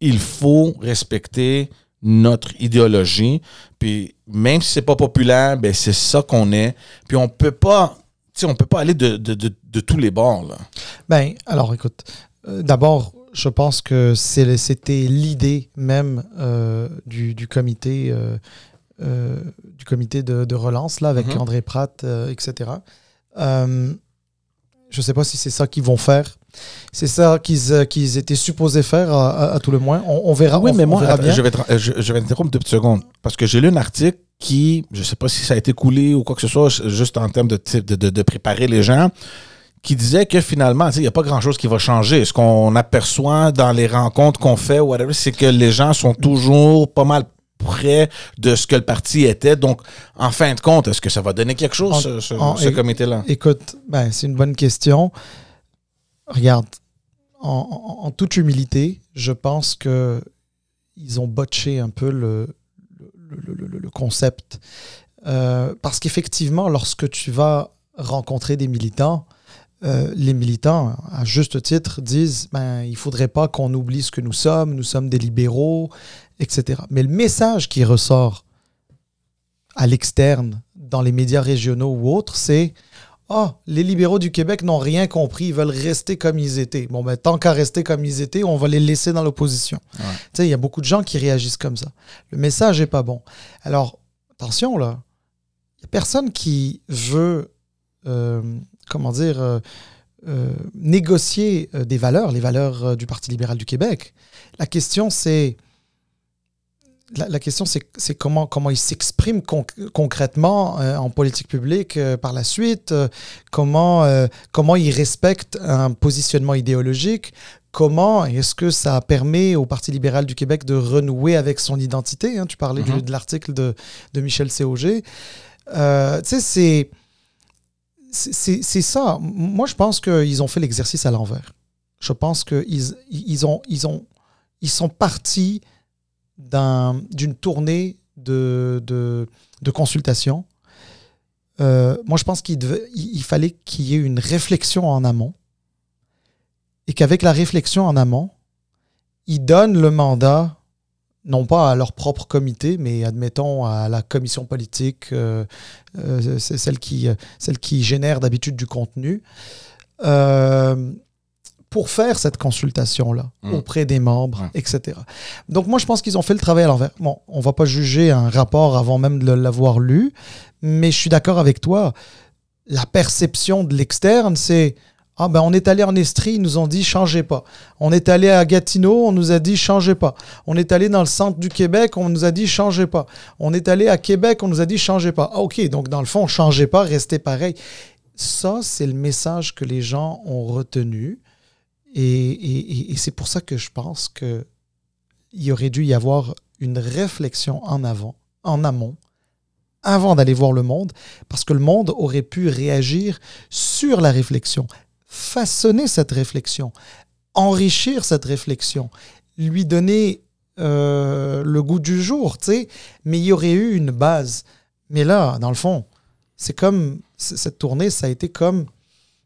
il faut respecter notre idéologie. Puis même si c'est pas populaire, ben c'est ça qu'on est. Puis on peut pas, on peut pas aller de, de, de, de tous les bords là. Ben, alors écoute, euh, d'abord, je pense que c'était l'idée même euh, du, du comité, euh, du comité de, de relance là, avec Mhm. André Pratt, etc. Euh, je ne sais pas si c'est ça qu'ils vont faire. C'est ça qu'ils euh, étaient supposés faire, à, à- à tout le moins. On, on verra. oui, on- mais moi, verra attends, bien. je vais, te- je, je vais interrompre deux petites secondes. Parce que j'ai lu un article qui, je sais pas si ça a été coulé ou quoi que ce soit, juste en termes de, de, de, de préparer les gens, qui disait que finalement, il n'y a pas grand-chose qui va changer. Ce qu'on aperçoit dans les rencontres qu'on fait, c'est que les gens sont toujours pas mal près de ce que le parti était. Donc, en fin de compte, est-ce que ça va donner quelque chose, ce, comité-là? Écoute, ben, c'est une bonne question. Regarde, en, en- en toute humilité, je pense que ils ont botché un peu le, le, le- le- le concept. Euh, parce qu'effectivement, lorsque tu vas rencontrer des militants, euh, les militants, à juste titre, disent ben, il faudrait pas qu'on oublie ce que nous sommes, nous sommes des libéraux, etc. Mais le message qui ressort à l'externe, dans les médias régionaux ou autres, c'est Ah, les libéraux du Québec n'ont rien compris, ils veulent rester comme ils étaient. Bon, ben, tant qu'à rester comme ils étaient, on va les laisser dans l'opposition. Ouais. Tu sais, il y a beaucoup de gens qui réagissent comme ça. Le message n'est pas bon. Alors, attention là, il n'y a personne qui veut, euh, comment dire, euh, négocier des valeurs, les valeurs du Parti libéral du Québec. La question, c'est la, question, c'est comment, comment il s'exprime concrètement euh, en politique publique euh, par la suite, euh, comment, comment il respecte un positionnement idéologique, comment est-ce que ça permet au Parti libéral du Québec de renouer avec son identité. Hein? tu parlais mm-hmm. de l'article de, de, Michel tu sais, c'est, c'est ça. Moi, je pense qu'ils ont fait l'exercice à l'envers. Je pense qu'ils ils ont, ils ont, ils sont partis d'une tournée de, de, consultation. Euh, moi, je pense qu'il il fallait qu'il y ait une réflexion en amont et qu'avec la réflexion en amont, ils donnent le mandat, non pas à leur propre comité, mais admettons à la commission politique, euh, euh, c'est celle qui, celle qui génère d'habitude du contenu, pour faire cette consultation-là mmh. auprès des membres, etc. Donc moi, je pense qu'ils ont fait le travail à l'envers. Bon, on va pas juger un rapport avant même de l'avoir lu, mais je suis d'accord avec toi. La perception de l'externe, c'est ah ben on est allé en Estrie, ils nous ont dit changez pas. On est allé à Gatineau, on nous a dit changez pas. On est allé dans le centre du Québec, on nous a dit changez pas. On est allé à Québec, on nous a dit changez pas. Ah, ok, donc dans le fond, changez pas, restez pareil. Ça, c'est le message que les gens ont retenu. Et, c'est pour ça que je pense qu'il aurait dû y avoir une réflexion en avant, en amont, avant d'aller voir le monde, parce que le monde aurait pu réagir sur la réflexion, façonner cette réflexion, enrichir cette réflexion, lui donner euh, le goût du jour, tu sais, mais il y aurait eu une base. Mais là, dans le fond, c'est comme cette tournée, ça a été comme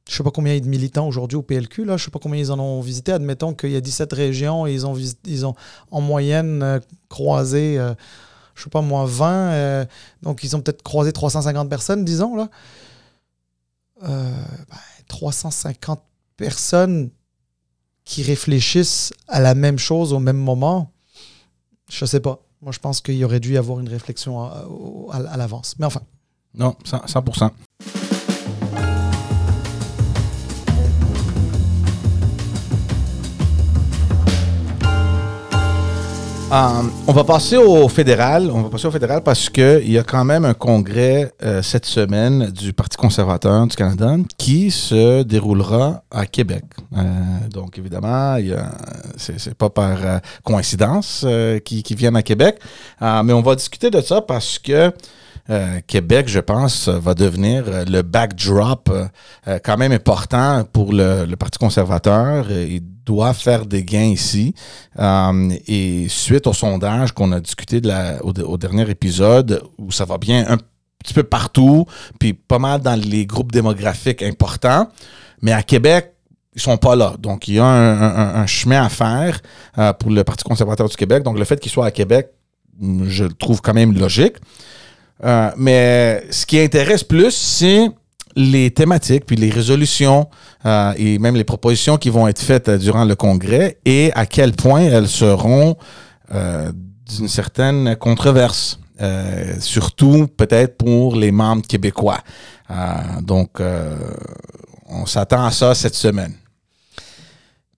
je ne sais pas combien il y a de militants aujourd'hui au PLQ, là, je ne sais pas combien ils en ont visité. Admettons qu'il y a 17 régions et ils ont, en moyenne euh, croisé, euh, je ne sais pas moi, 20. Euh, donc ils ont peut-être croisé 350 personnes, disons. Là. 350 ben, personnes qui réfléchissent à la même chose au même moment, je ne sais pas. Moi, je pense qu'il aurait dû y avoir une réflexion à, à l'avance. Mais enfin. Non, 100%. Euh, on va passer au fédéral. On va passer au fédéral parce qu'il y a quand même un congrès euh, cette semaine du Parti conservateur du Canada qui se déroulera à Québec. Euh, donc, évidemment, c'est pas par coïncidence qu'ils viennent à Québec. mais on va discuter de ça parce que Québec, je pense, va devenir le backdrop quand même important pour le, Parti conservateur. Doit faire des gains ici. Euh, et suite au sondage qu'on a discuté au, dernier épisode, où ça va bien un petit peu partout, puis pas mal dans les groupes démographiques importants, mais à Québec, ils sont pas là. Donc, il y a un, chemin à faire euh, pour le Parti conservateur du Québec. Donc, le fait qu'il soit à Québec, je le trouve quand même logique. Euh, mais ce qui intéresse plus, c'est les thématiques, puis les résolutions euh, et même les propositions qui vont être faites euh, durant le congrès et à quel point elles seront euh, d'une certaine controverse, surtout peut-être pour les membres québécois. donc, on s'attend à ça cette semaine.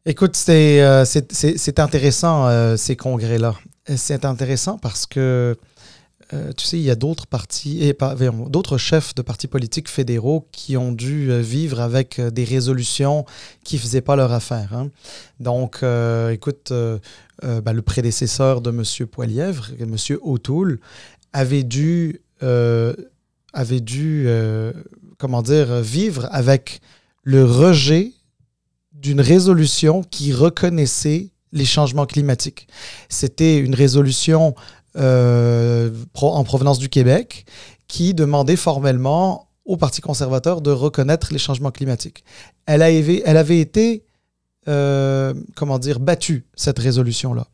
Écoute, c'est intéressant ces congrès-là. C'est intéressant parce que euh, tu sais, il y a d'autres partis, et d'autres chefs de partis politiques fédéraux qui ont dû euh, vivre avec euh, des résolutions qui ne faisaient pas leur affaire. Hein. Donc, écoute, ben, le prédécesseur de M. Poilièvre, M. O'Toole, avait dû, avait dû comment dire, vivre avec le rejet d'une résolution qui reconnaissait les changements climatiques. C'était une résolution euh, en provenance du Québec qui demandait formellement au Parti conservateur de reconnaître les changements climatiques. Elle, avait été, euh, comment dire, battue, cette résolution-là.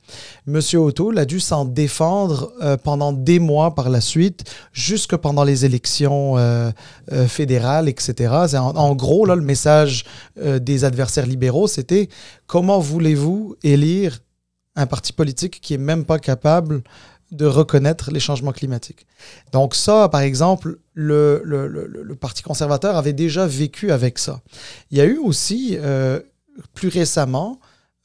Monsieur O'Toole a dû s'en défendre euh, pendant des mois par la suite, jusque pendant les élections fédérales, etc. En, en, gros, là, le message des adversaires libéraux, c'était comment voulez-vous élire un parti politique qui est même pas capable de reconnaître les changements climatiques. Donc ça, par exemple, le, Parti conservateur avait déjà vécu avec ça. Il y a eu aussi, euh, plus récemment,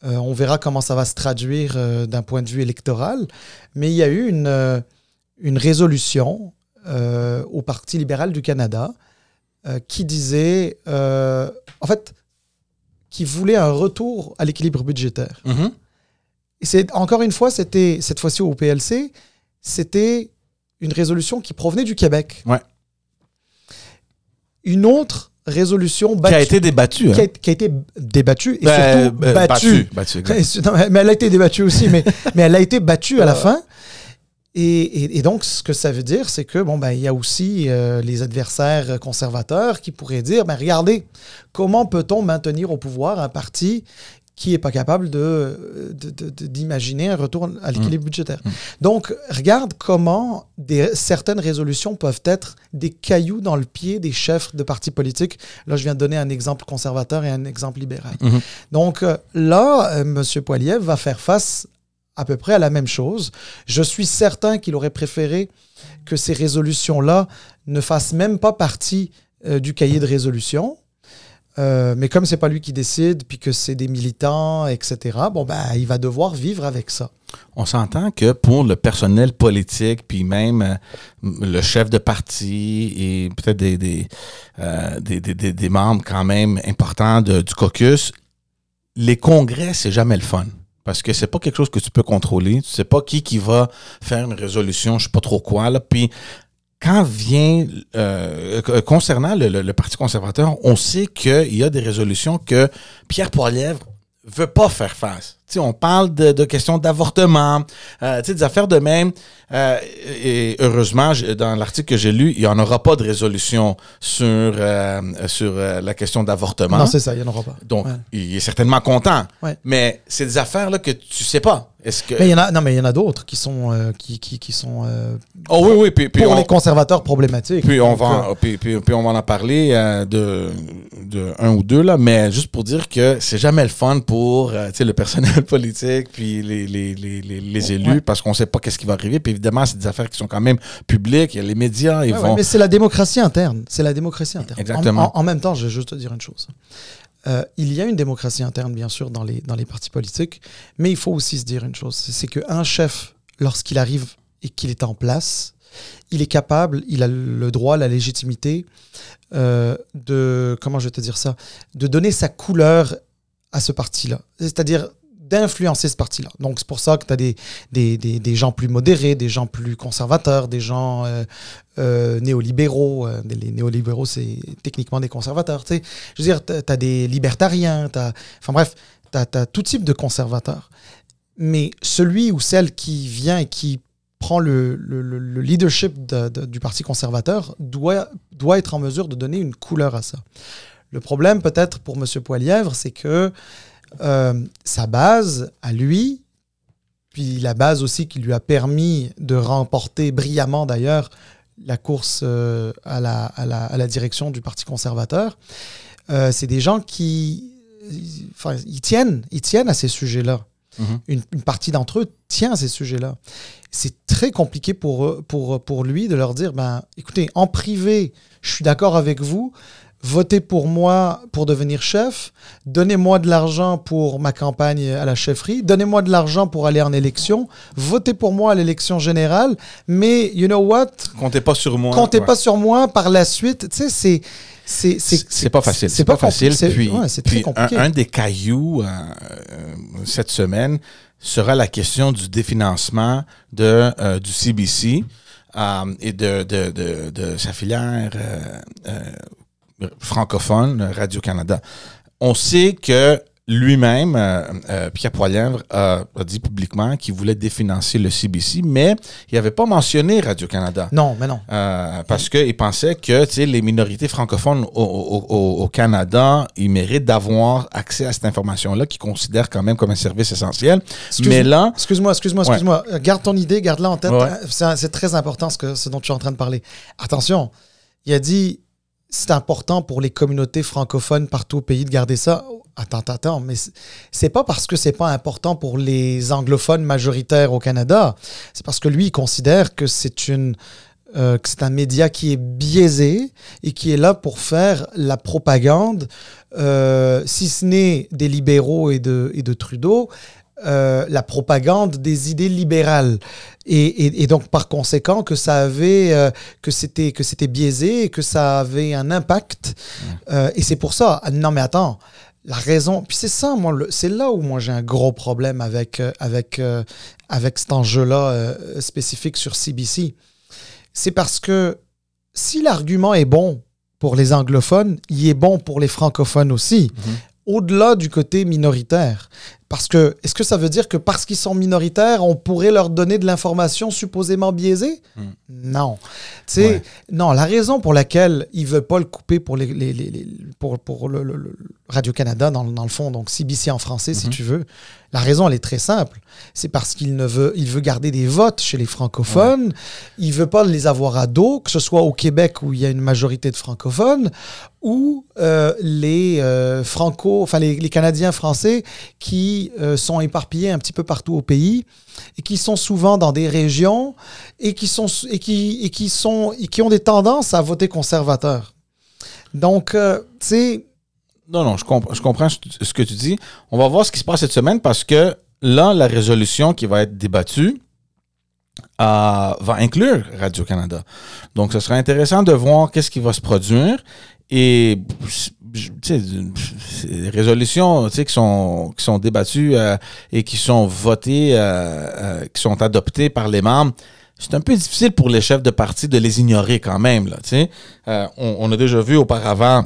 euh, on verra comment ça va se traduire euh, d'un point de vue électoral, mais il y a eu une, résolution au Parti libéral du Canada qui disait, en fait, qui voulait un retour à l'équilibre budgétaire. Mhm. Et c'est encore une fois, c'était cette fois-ci au PLC, c'était une résolution qui provenait du Québec. Ouais. Une autre résolution Qui battue, a été débattu. hein. qui a, qui a été débattue et Ben, surtout euh, battue. battu, exact. <laughs> Non, mais elle a été débattue aussi, mais, <laughs> mais elle a été battue à la fin. Et, et- et donc, ce que ça veut dire, c'est que bon, ben, il y a aussi euh, les adversaires conservateurs qui pourraient dire, ben, regardez, comment peut-on maintenir au pouvoir un parti qui n'est pas capable de, d'imaginer un retour à l'équilibre budgétaire. Donc, regarde comment des, certaines résolutions peuvent être des cailloux dans le pied des chefs de partis politiques. Là, je viens de donner un exemple conservateur et un exemple libéral. Mhm. Donc euh, là, euh, M. Poiliev va faire face à peu près à la même chose. Je suis certain qu'il aurait préféré que ces résolutions-là ne fassent même pas partie euh, du cahier de résolution. Euh, mais comme c'est pas lui qui décide, puis que c'est des militants, etc., bon, ben, il va devoir vivre avec ça. On s'entend que pour le personnel politique, puis même euh, le chef de parti et peut-être des, euh, membres quand même importants du caucus, les congrès, c'est jamais le fun. Parce que c'est pas quelque chose que tu peux contrôler. Tu sais pas qui qui va faire une résolution, je sais pas trop quoi. Puis quand vient euh, euh, concernant le, Parti conservateur, on sait qu'il y a des résolutions que Pierre Poilievre veut pas faire face. On parle de, de questions d'avortement, euh, des affaires de même. Euh, et heureusement, dans l'article que j'ai lu, il n'y en aura pas de résolution sur, euh, sur la question d'avortement. Non, c'est ça, il n'y en aura pas. Donc, Ouais. il est certainement content. Ouais. Mais c'est des affaires là, que tu sais pas. Est-ce que. Mais il y en a, non, mais il y en a d'autres qui sont, qui, qui, qui sont oh oui, oui. Puis, puis pour on, les conservateurs problématiques. puis on va, en- puis, puis- puis on va en parler de, de un ou deux, là, mais juste pour dire que c'est jamais le fun pour le personnel <laughs> politique puis les, les, les, les, les élus Ouais. parce qu'on sait pas qu'est-ce qui va arriver. Puis évidemment, c'est des affaires qui sont quand même publiques. Il y a les médias, ils Ouais, ouais, vont. mais c'est la démocratie interne. C'est la démocratie interne. En- Exactement. En, en même temps, je vais juste te dire une chose. Euh, il y a une démocratie interne, bien sûr, dans les, dans les partis politiques, mais il faut aussi se dire une chose. C'est c'est qu'un chef, lorsqu'il arrive et qu'il est en place, il est capable, il a le droit, la légitimité euh, de, comment je vais te dire ça, de donner sa couleur à ce parti-là. C'est-à-dire d'influencer ce parti-là. Donc c'est pour ça que tu as des, des, des, gens plus modérés, des gens plus conservateurs, des gens euh, euh, néolibéraux. Euh, les néolibéraux, c'est techniquement des conservateurs. tu sais. Je veux dire, tu as des libertariens, t'as- enfin bref, tu as, tout type de conservateurs. Mais celui ou celle qui vient et qui prend le, le- le- le leadership de- de- du Parti conservateur doit, doit être en mesure de donner une couleur à ça. Le problème peut-être pour M. Poilièvre, c'est que euh, sa base à lui, puis la base aussi qui lui a permis de remporter brillamment d'ailleurs la course euh, à, la, à, la, à la direction du Parti conservateur, euh, c'est des gens qui enfin, ils tiennent, ils tiennent à ces sujets-là. Mhm. Une, une partie d'entre eux tient à ces sujets-là. C'est très compliqué pour, pour, pour lui de leur dire, ben, écoutez, en privé, je suis d'accord avec vous, votez pour moi pour devenir chef, donnez-moi de l'argent pour ma campagne à la chefferie, donnez-moi de l'argent pour aller en élection, votez pour moi à l'élection générale, mais you know what, Comptez pas sur moi. comptez Ouais. pas sur moi par la suite. Tu sais, c'est. C'est C'est c'est pas facile. C'est pas, facile. compli- Puis, ouais, puis un, des cailloux euh, euh, cette semaine sera la question du définancement de, euh, du CBC et de, de, de, de sa filière euh, euh, francophone, Radio-Canada. On sait que lui-même, euh, euh, Pierre Poilièvre, a, a dit publiquement qu'il voulait définancer le CBC, mais il n'avait pas mentionné Radio-Canada. Non, mais non. Euh, parce qu'il pensait que les minorités francophones au, au- au- au Canada, ils méritent d'avoir accès à cette information-là qu'ils considèrent quand même comme un service essentiel. Excuse- Mais là, Excuse-moi, excuse-moi, excuse-moi. Garde ton idée, garde-la en tête. Ouais. C'est très important ce, que, ce dont tu es en train de parler. Attention, il a dit c'est important pour les communautés francophones partout au pays de garder ça. Attends, attends, mais c'est pas parce que c'est pas important pour les anglophones majoritaires au Canada. C'est parce que lui, il considère que c'est une euh, que c'est un média qui est biaisé et qui est là pour faire la propagande, euh, si ce n'est des libéraux et de, et de Trudeau, euh, la propagande des idées libérales et, et, et, donc par conséquent que ça avait euh, que c'était que c'était biaisé et que ça avait un impact. Euh, et c'est pour ça. Non mais attends. La raison puis c'est ça moi c'est là où moi j'ai un gros problème avec euh, avec euh, avec cet enjeu là spécifique sur CBC c'est parce que si l'argument est bon pour les anglophones il est bon pour les francophones aussi. Mhm. au-delà du côté minoritaire. Parce que, est-ce que ça veut dire que parce qu'ils sont minoritaires, on pourrait leur donner de l'information supposément biaisée? Mm. Non. Tu sais, Ouais. non, la raison pour laquelle ils ne veulent pas le couper pour, les, les- les- pour, pour le, le- le Radio-Canada, dans, le- dans le fond, donc CBC en français, si Mhm. tu veux, la raison, elle est très simple. C'est parce qu'il ne veut, il veut garder des votes chez les francophones. Il veut pas les avoir à dos, que ce soit au Québec où il y a une majorité de francophones, ou euh, les euh, franco, enfin les, les Canadiens français qui euh, sont éparpillés un petit peu partout au pays et qui sont souvent dans des régions et qui sont et qui et qui sont et qui ont des tendances à voter conservateur. Donc, euh, tu sais, Non, non, je, je comprends ce que tu dis. On va voir ce qui se passe cette semaine parce que là, la résolution qui va être débattue euh, va inclure Radio-Canada. Donc, ce sera intéressant de voir qu'est-ce qui va se produire. Et, ces résolutions qui, sont, qui sont débattues euh, et qui sont votées, euh, euh, qui sont adoptées par les membres, c'est un peu difficile pour les chefs de parti de les ignorer quand même. Là. Euh, on, on a déjà vu auparavant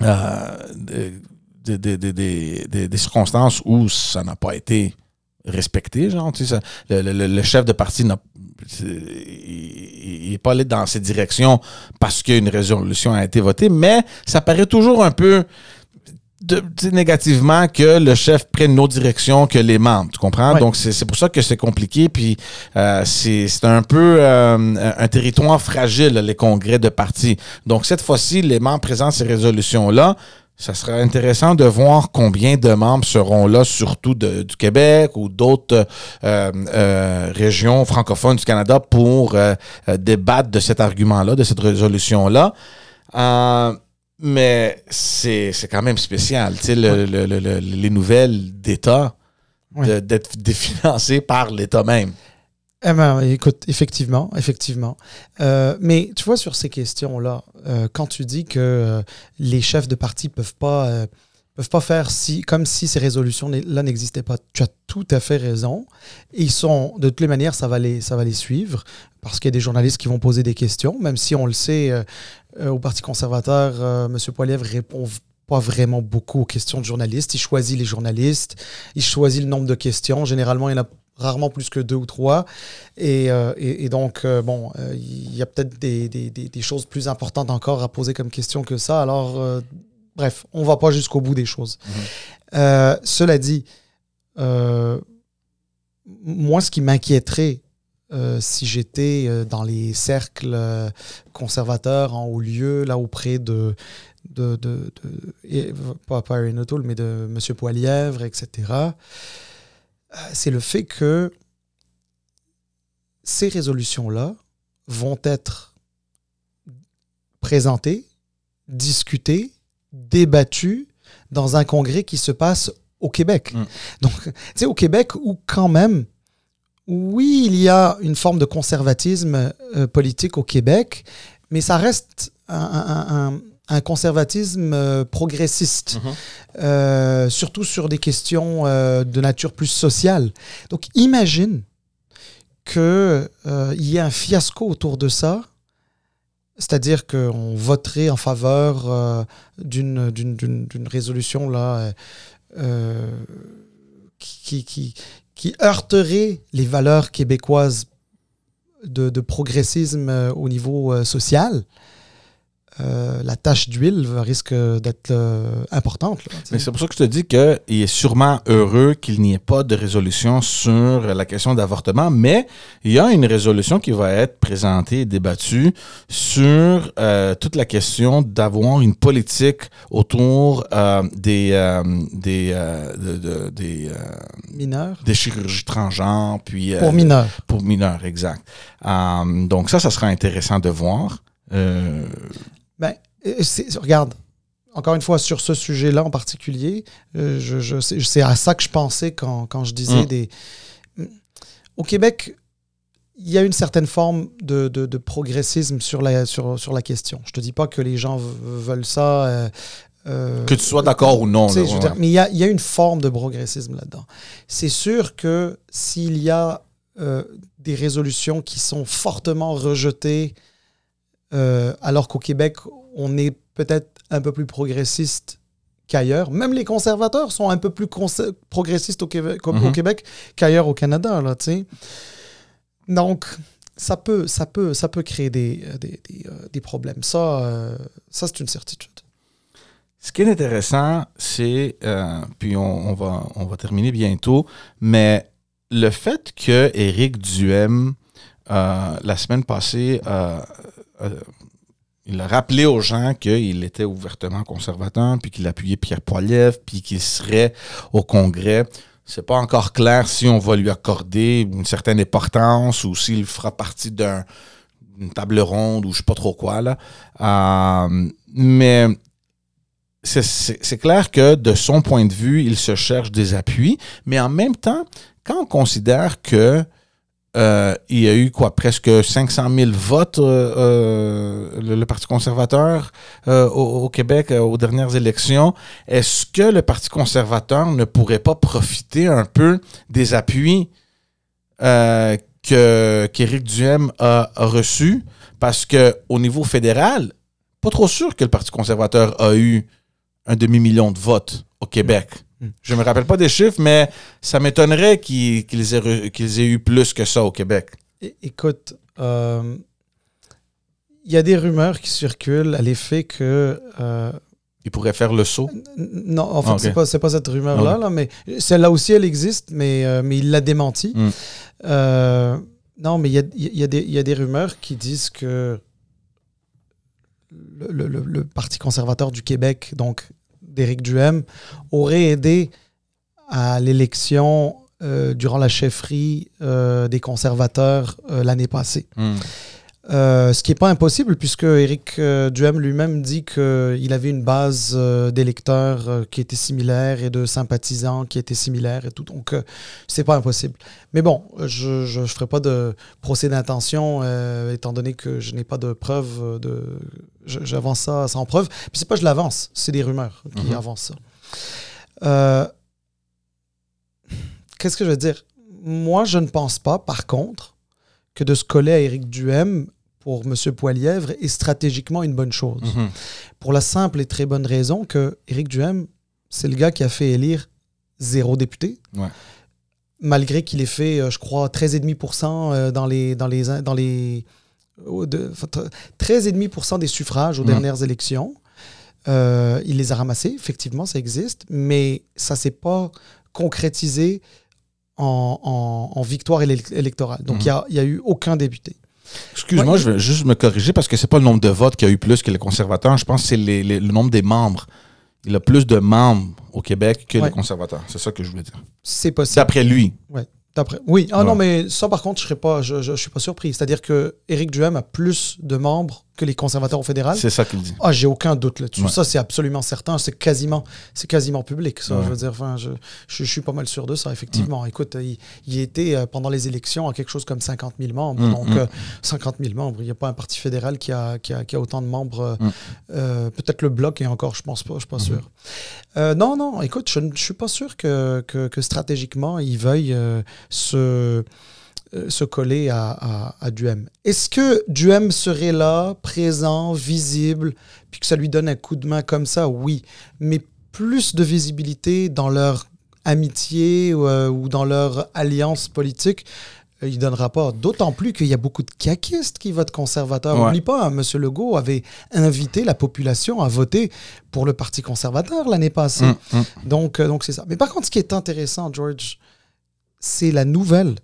des, des- des- des- circonstances où ça n'a pas été respecté. Genre, le, le- le chef de parti n'a n'est pas allé dans cette direction parce qu'une résolution a été votée, mais ça paraît toujours un peu de- négativement que le chef prenne une autre direction que les membres, tu comprends? Ouais. Donc, c'est c'est pour ça que c'est compliqué, puis euh, c'est c'est un peu euh, un territoire fragile, les congrès de partis. Donc, cette fois-ci, les membres présentent ces résolutions-là. Ça sera intéressant de voir combien de membres seront là, surtout de- du Québec ou d'autres euh, euh, régions francophones du Canada pour euh, euh, débattre de cet argument-là, de cette résolution-là. Euh, mais c'est quand même spécial, tu sais, le- le- le- le- les nouvelles d'État d'être définancées par l'État même. Eh ben, écoute, effectivement, effectivement. Euh, mais tu vois, sur ces questions-là, euh, quand tu dis que euh, les chefs de parti peuvent pas, peuvent pas faire si, comme si ces résolutions-là n'existaient pas, tu as tout à fait raison. Ils sont, de toutes les manières, ça va les, ça va les suivre, parce qu'il y a des journalistes qui vont poser des questions, même si on le sait, euh, euh, au Parti conservateur, euh, M. Poilievre répond pas vraiment beaucoup aux questions de journalistes. Il choisit les journalistes, il choisit le nombre de questions. Généralement, il y en a rarement plus que deux ou trois. Et, euh, et, donc, bon, il y a peut-être des, des- choses plus importantes encore à poser comme question que ça. Alors, bref, on va pas jusqu'au bout des choses. Euh, cela dit, euh, moi, ce qui m'inquiéterait euh, si j'étais dans les cercles conservateurs en haut lieu, là auprès de, de, de, de- et- pas, pas Erin O'Toole, mais de M. Poilièvre, etc., c'est le fait que ces résolutions-là vont être présentées, discutées, débattues dans un congrès qui se passe au Québec. Mm. Donc, tu sais, au Québec, où quand même, oui, il y a une forme de conservatisme euh, politique au Québec, mais ça reste un, un- un- un conservatisme euh, progressiste, euh, surtout sur des questions de nature plus sociale. Donc, imagine qu'il y ait un fiasco autour de ça, c'est-à-dire qu'on voterait en faveur euh, d'une résolution là, euh, qui, heurterait les valeurs québécoises de, progressisme euh, au niveau social. Euh, la tâche d'huile risque d'être euh, importante. là. Mais c'est pour ça que je te dis qu'il est sûrement heureux qu'il n'y ait pas de résolution sur la question d'avortement, mais il y a une résolution qui va être présentée et débattue sur euh, toute la question d'avoir une politique autour des, des, de- de- des, euh, Mineur. des chirurgies transgenres, puis... Pour mineur. Pour mineurs, exact. Donc ça, ça sera intéressant de voir. Euh, Ben, euh, regarde, encore une fois, sur ce sujet-là en particulier, euh, je, je- c'est à ça que je pensais quand, quand je disais Mm. des. Au Québec, il y a une certaine forme de, de- de progressisme sur la, sur, sur la question. Je te dis pas que les gens veulent ça. euh, euh, que tu sois d'accord ou non. là, je veux ouais. dire, mais il y a, y a une forme de progressisme là-dedans. C'est sûr que s'il y a des résolutions qui sont fortement rejetées, euh, alors qu'au Québec, on est peut-être un peu plus progressiste qu'ailleurs. Même les conservateurs sont un peu plus progressistes au Québec, Mhm. Québec qu'ailleurs au Canada. Là. Donc, ça peut, ça, peut, ça peut créer des, euh, des, des, euh, des problèmes. Ça, euh, ça c'est une certitude. Ce qui est intéressant, c'est, euh, puis on, on va, on va terminer bientôt, mais le fait que Éric Duhem, euh, la semaine passée, euh, il a rappelé aux gens qu'il était ouvertement conservateur, puis qu'il appuyait Pierre Poilievre, puis qu'il serait au Congrès. C'est pas encore clair si on va lui accorder une certaine importance ou s'il fera partie d'un- d'une table ronde ou je sais pas trop quoi. Là. Euh, mais c'est clair que de son point de vue, il se cherche des appuis, mais en même temps, quand on considère que euh, il y a eu quoi, presque 500 000 votes, euh, euh, le, Parti conservateur au, Québec aux dernières élections, est-ce que le Parti conservateur ne pourrait pas profiter un peu des appuis que qu'Éric Duhem a, a reçus? Parce que au niveau fédéral, pas trop sûr que le Parti conservateur a eu un demi-million de votes au Québec. Je me rappelle pas des chiffres, mais ça m'étonnerait qu'ils aient, eu plus que ça au Québec. É- Écoute, euh, il y a des rumeurs qui circulent à l'effet que. euh, Ils pourraient faire le saut? non, en fait, Ah, ok. c'est pas, cette rumeur-là, là, mais celle-là aussi, elle existe, mais, euh, mais il l'a démenti. Mm. Euh, non, mais il y a, il y, a des- il y a des rumeurs qui disent que le, le- le- le Parti conservateur du Québec, donc d'Éric Duhem, aurait aidé à l'élection euh, durant la chefferie euh, des conservateurs euh, l'année passée. Mm. Euh, ce qui n'est pas impossible, puisque Éric euh, Duhem lui-même dit qu'il avait une base euh, d'électeurs euh, qui était similaire et de sympathisants qui étaient similaires et tout. Donc, c'est pas impossible. Mais bon, je ne ferai pas de procès d'intention, étant donné que je n'ai pas de preuves. De, J'avance ça sans preuve. Puis c'est pas je l'avance, c'est des rumeurs qui Mhm. avancent ça. Qu'est-ce que je veux dire? Moi, je ne pense pas, par contre, que de se coller à Éric Duhem pour M. Poilièvre est stratégiquement une bonne chose. Mhm. Pour la simple et très bonne raison que Éric Duhem, c'est le gars qui a fait élire zéro député. Ouais. Malgré qu'il ait fait, euh, je crois, 13,5% euh, dans les, dans les, dans les au- de- enfin, tre- 13,5% des suffrages aux Mhm. dernières élections. Euh, il les a ramassés, effectivement, ça existe, mais ça s'est pas concrétisé en, en- en victoire élec- électorale. Donc, il n'y a, eu aucun député. Excuse-moi, Ouais. je vais juste me corriger parce que c'est pas le nombre de votes qu'il y a eu plus que les conservateurs. Je pense que c'est le nombre des membres. Il a plus de membres au Québec que Ouais. les conservateurs. C'est ça que je voulais dire. C'est possible. D'après lui. D'après. Oui, ah Ouais. non, mais ça, par contre, je serais pas, je, je, je suis pas surpris. C'est-à-dire que Éric Duhem a plus de membres que les conservateurs au fédéral. C'est ça qu'il dit. Ah, j'ai aucun doute là-dessus. Ouais. Ça, c'est absolument certain. C'est quasiment, c'est quasiment public. Ça, Ouais. je veux dire. Enfin, je, je, je suis pas mal sûr de ça, Mm. effectivement. Écoute, il, il était euh, pendant les élections à quelque chose comme 50 000 membres. Mm, Donc, mm. euh, 50 000 membres. Il n'y a pas un parti fédéral qui a, qui a, qui a autant de membres. euh, Mm. euh, Peut-être le bloc et encore, je pense pas. Je suis pas Mhm. sûr. Euh, non, non. Écoute, je ne suis pas sûr que, que, que stratégiquement ils veuillent euh, se euh, se coller à, à, à Duhem. Est-ce que Duhem serait là, présent, visible, puis que ça lui donne un coup de main comme ça? Oui. Mais plus de visibilité dans leur amitié ou, euh, ou dans leur alliance politique, euh, il donnera pas. D'autant plus qu'il y a beaucoup de caquistes qui votent conservateur. Ouais. N'oublie pas, hein, M. Legault avait invité la population à voter pour le Parti conservateur l'année passée. Hum, hum. Donc, euh, donc c'est ça. Mais par contre, ce qui est intéressant, George, c'est la nouvelle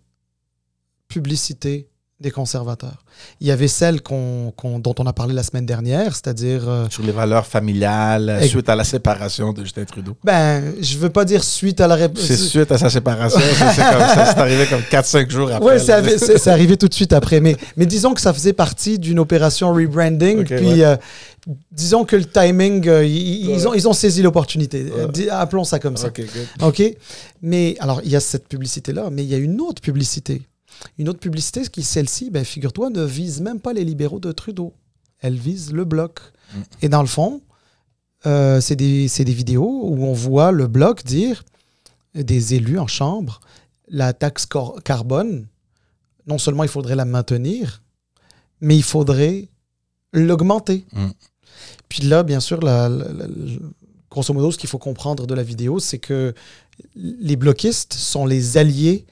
publicité des conservateurs. Il y avait celle qu'on- dont on a parlé la semaine dernière, c'est-à-dire... euh, Sur les valeurs familiales, suite à la séparation de Justin Trudeau. ben, je veux pas dire suite à la réponse. C'est suite à sa séparation. c'est c'est comme ça, c'est arrivé comme 4-5 jours après. Ouais, c'est arrivé tout de suite après. Mais, mais disons que ça faisait partie d'une opération rebranding. Puis ouais. euh, disons que le timing, euh, ils, ils ont, ils ont saisi l'opportunité. Appelons ça comme ça. Ok, good. OK? Mais alors, il y a cette publicité-là, mais il y a une autre publicité. Une autre publicité qui, celle-ci, ben, figure-toi, ne vise même pas les libéraux de Trudeau. Elle vise le bloc. Mm. Et dans le fond, euh, c'est des, vidéos où on voit le bloc dire, des élus en chambre, la taxe carbone, non seulement il faudrait la maintenir, mais il faudrait l'augmenter. Mm. Puis là, bien sûr, la- la- la- grosso modo, ce qu'il faut comprendre de la vidéo, c'est que les bloquistes sont les alliés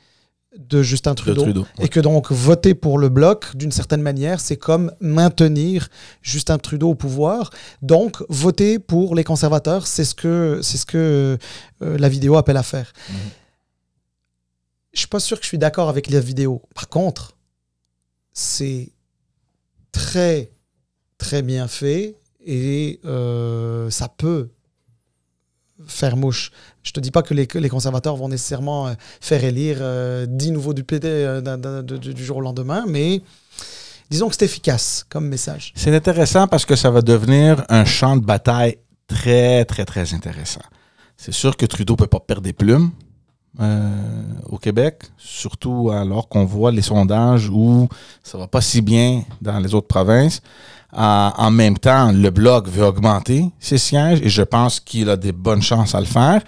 de Justin De Trudeau. Et que donc voter pour le bloc, d'une certaine manière, c'est comme maintenir Justin Trudeau au pouvoir. Donc voter pour les conservateurs, c'est ce que, c'est ce que euh, la vidéo appelle à faire. Mhm. Je suis pas sûr que je suis d'accord avec la vidéo. Par contre, c'est très, très bien fait et euh, ça peut faire mouche. Je te dis pas que les, conservateurs vont nécessairement euh, faire élire euh, 10 nouveaux députés euh, du jour au lendemain, mais disons que c'est efficace comme message. C'est intéressant parce que ça va devenir un champ de bataille très, très, très intéressant. C'est sûr que Trudeau peut pas perdre des plumes euh, au Québec, surtout alors qu'on voit les sondages où ça va pas si bien dans les autres provinces. Euh, en même temps, le Bloc veut augmenter ses sièges et je pense qu'il a des bonnes chances à le faire.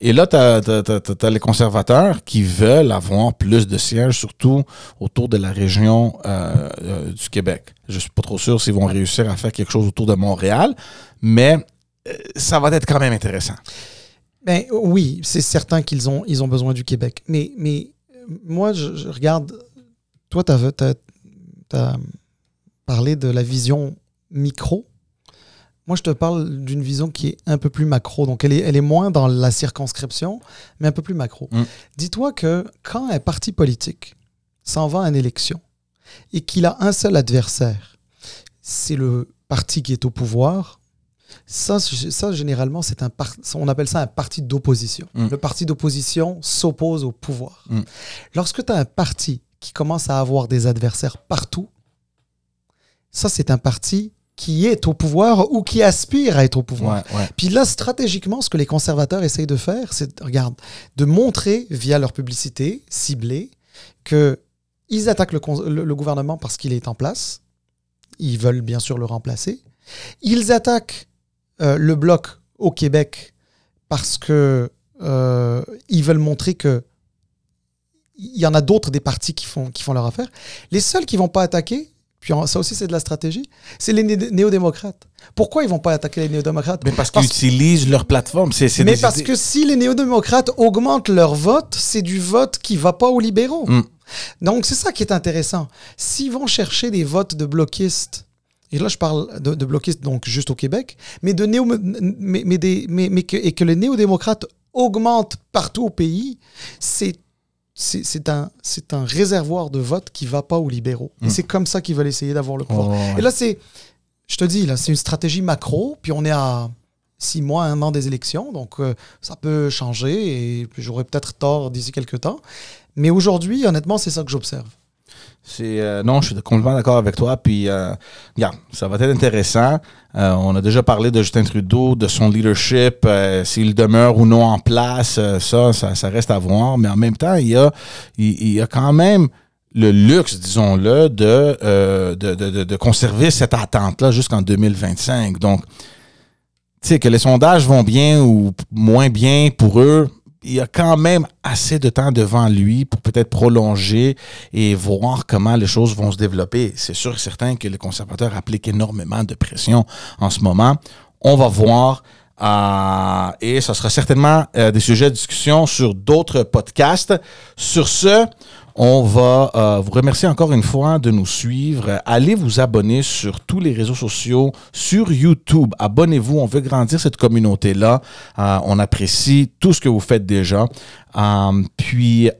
Et là, tu as, les conservateurs qui veulent avoir plus de sièges, surtout autour de la région euh, euh, du Québec. Je suis pas trop sûr s'ils vont réussir à faire quelque chose autour de Montréal, mais ça va être quand même intéressant. Ben, oui, c'est certain qu'ils ont, besoin du Québec. Mais, moi, je, je regarde. Toi, tu as, parlé de la vision micro. Moi, je te parle d'une vision qui est un peu plus macro. Donc, elle est, elle est moins dans la circonscription, mais un peu plus macro. Mm. Dis-toi que quand un parti politique s'en va à une élection et qu'il a un seul adversaire, c'est le parti qui est au pouvoir, ça, ça généralement, c'est un par- on appelle ça un parti d'opposition. Mm. Le parti d'opposition s'oppose au pouvoir. Mm. Lorsque tu as un parti qui commence à avoir des adversaires partout, ça, c'est un parti qui est au pouvoir ou qui aspire à être au pouvoir. Ouais, ouais. Puis là, stratégiquement, ce que les conservateurs essayent de faire, c'est, regarde, de montrer via leur publicité ciblée que ils attaquent le, con- le- le gouvernement parce qu'il est en place. Ils veulent bien sûr le remplacer. Ils attaquent euh, le bloc au Québec parce que euh, ils veulent montrer que il y en a d'autres des partis qui font, qui font leur affaire. Les seuls qui vont pas attaquer, puis ça aussi c'est de la stratégie, c'est les né- néo-démocrates. Pourquoi ils vont pas attaquer les néo-démocrates? Mais parce Parce- qu'ils utilisent leur plateforme. Mais parce idées- que si les néo-démocrates augmentent leur vote, c'est du vote qui va pas aux libéraux. Mm. Donc c'est ça qui est intéressant. S'ils vont chercher des votes de bloquistes, et là je parle de, de bloquistes donc juste au Québec, mais de néo, mais, mais des, mais, mais que, et que les néo-démocrates augmentent partout au pays, c'est c'est un, c'est un réservoir de vote qui va pas aux libéraux. Et Mm. c'est comme ça qu'ils veulent essayer d'avoir le pouvoir. Oh, ouais. Et là, c'est, je te dis, là, c'est une stratégie macro, puis on est à six mois, un an des élections, donc euh, ça peut changer et j'aurai peut-être tort d'ici quelques temps. Mais aujourd'hui, honnêtement, c'est ça que j'observe. Euh, non, je suis complètement d'accord avec toi. Puis, euh, ça va être intéressant. Euh, on a déjà parlé de Justin Trudeau, de son leadership, euh, s'il demeure ou non en place. euh, ça, ça, ça reste à voir. Mais en même temps, il y a, il, y a quand même le luxe, disons-le, de, euh, de, de, de- conserver cette attente-là jusqu'en 2025. Donc, tu sais, que les sondages vont bien ou moins bien pour eux, il a quand même assez de temps devant lui pour peut-être prolonger et voir comment les choses vont se développer. C'est sûr et certain que les conservateurs appliquent énormément de pression en ce moment. On va voir. euh, et ce sera certainement euh, des sujets de discussion sur d'autres podcasts. Sur ce, On va euh, vous remercier encore une fois de nous suivre. Allez vous abonner sur tous les réseaux sociaux, sur YouTube. Abonnez-vous. On veut grandir cette communauté-là. Euh, on apprécie tout ce que vous faites déjà. Euh, puis,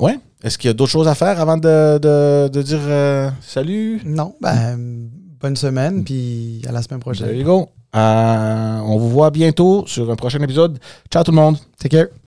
ouais. Est-ce qu'il y a d'autres choses à faire avant de, de- de dire salut? Non, ben, bonne semaine, puis à la semaine prochaine. There you go. On vous voit bientôt sur un prochain épisode. Ciao tout le monde. Take care.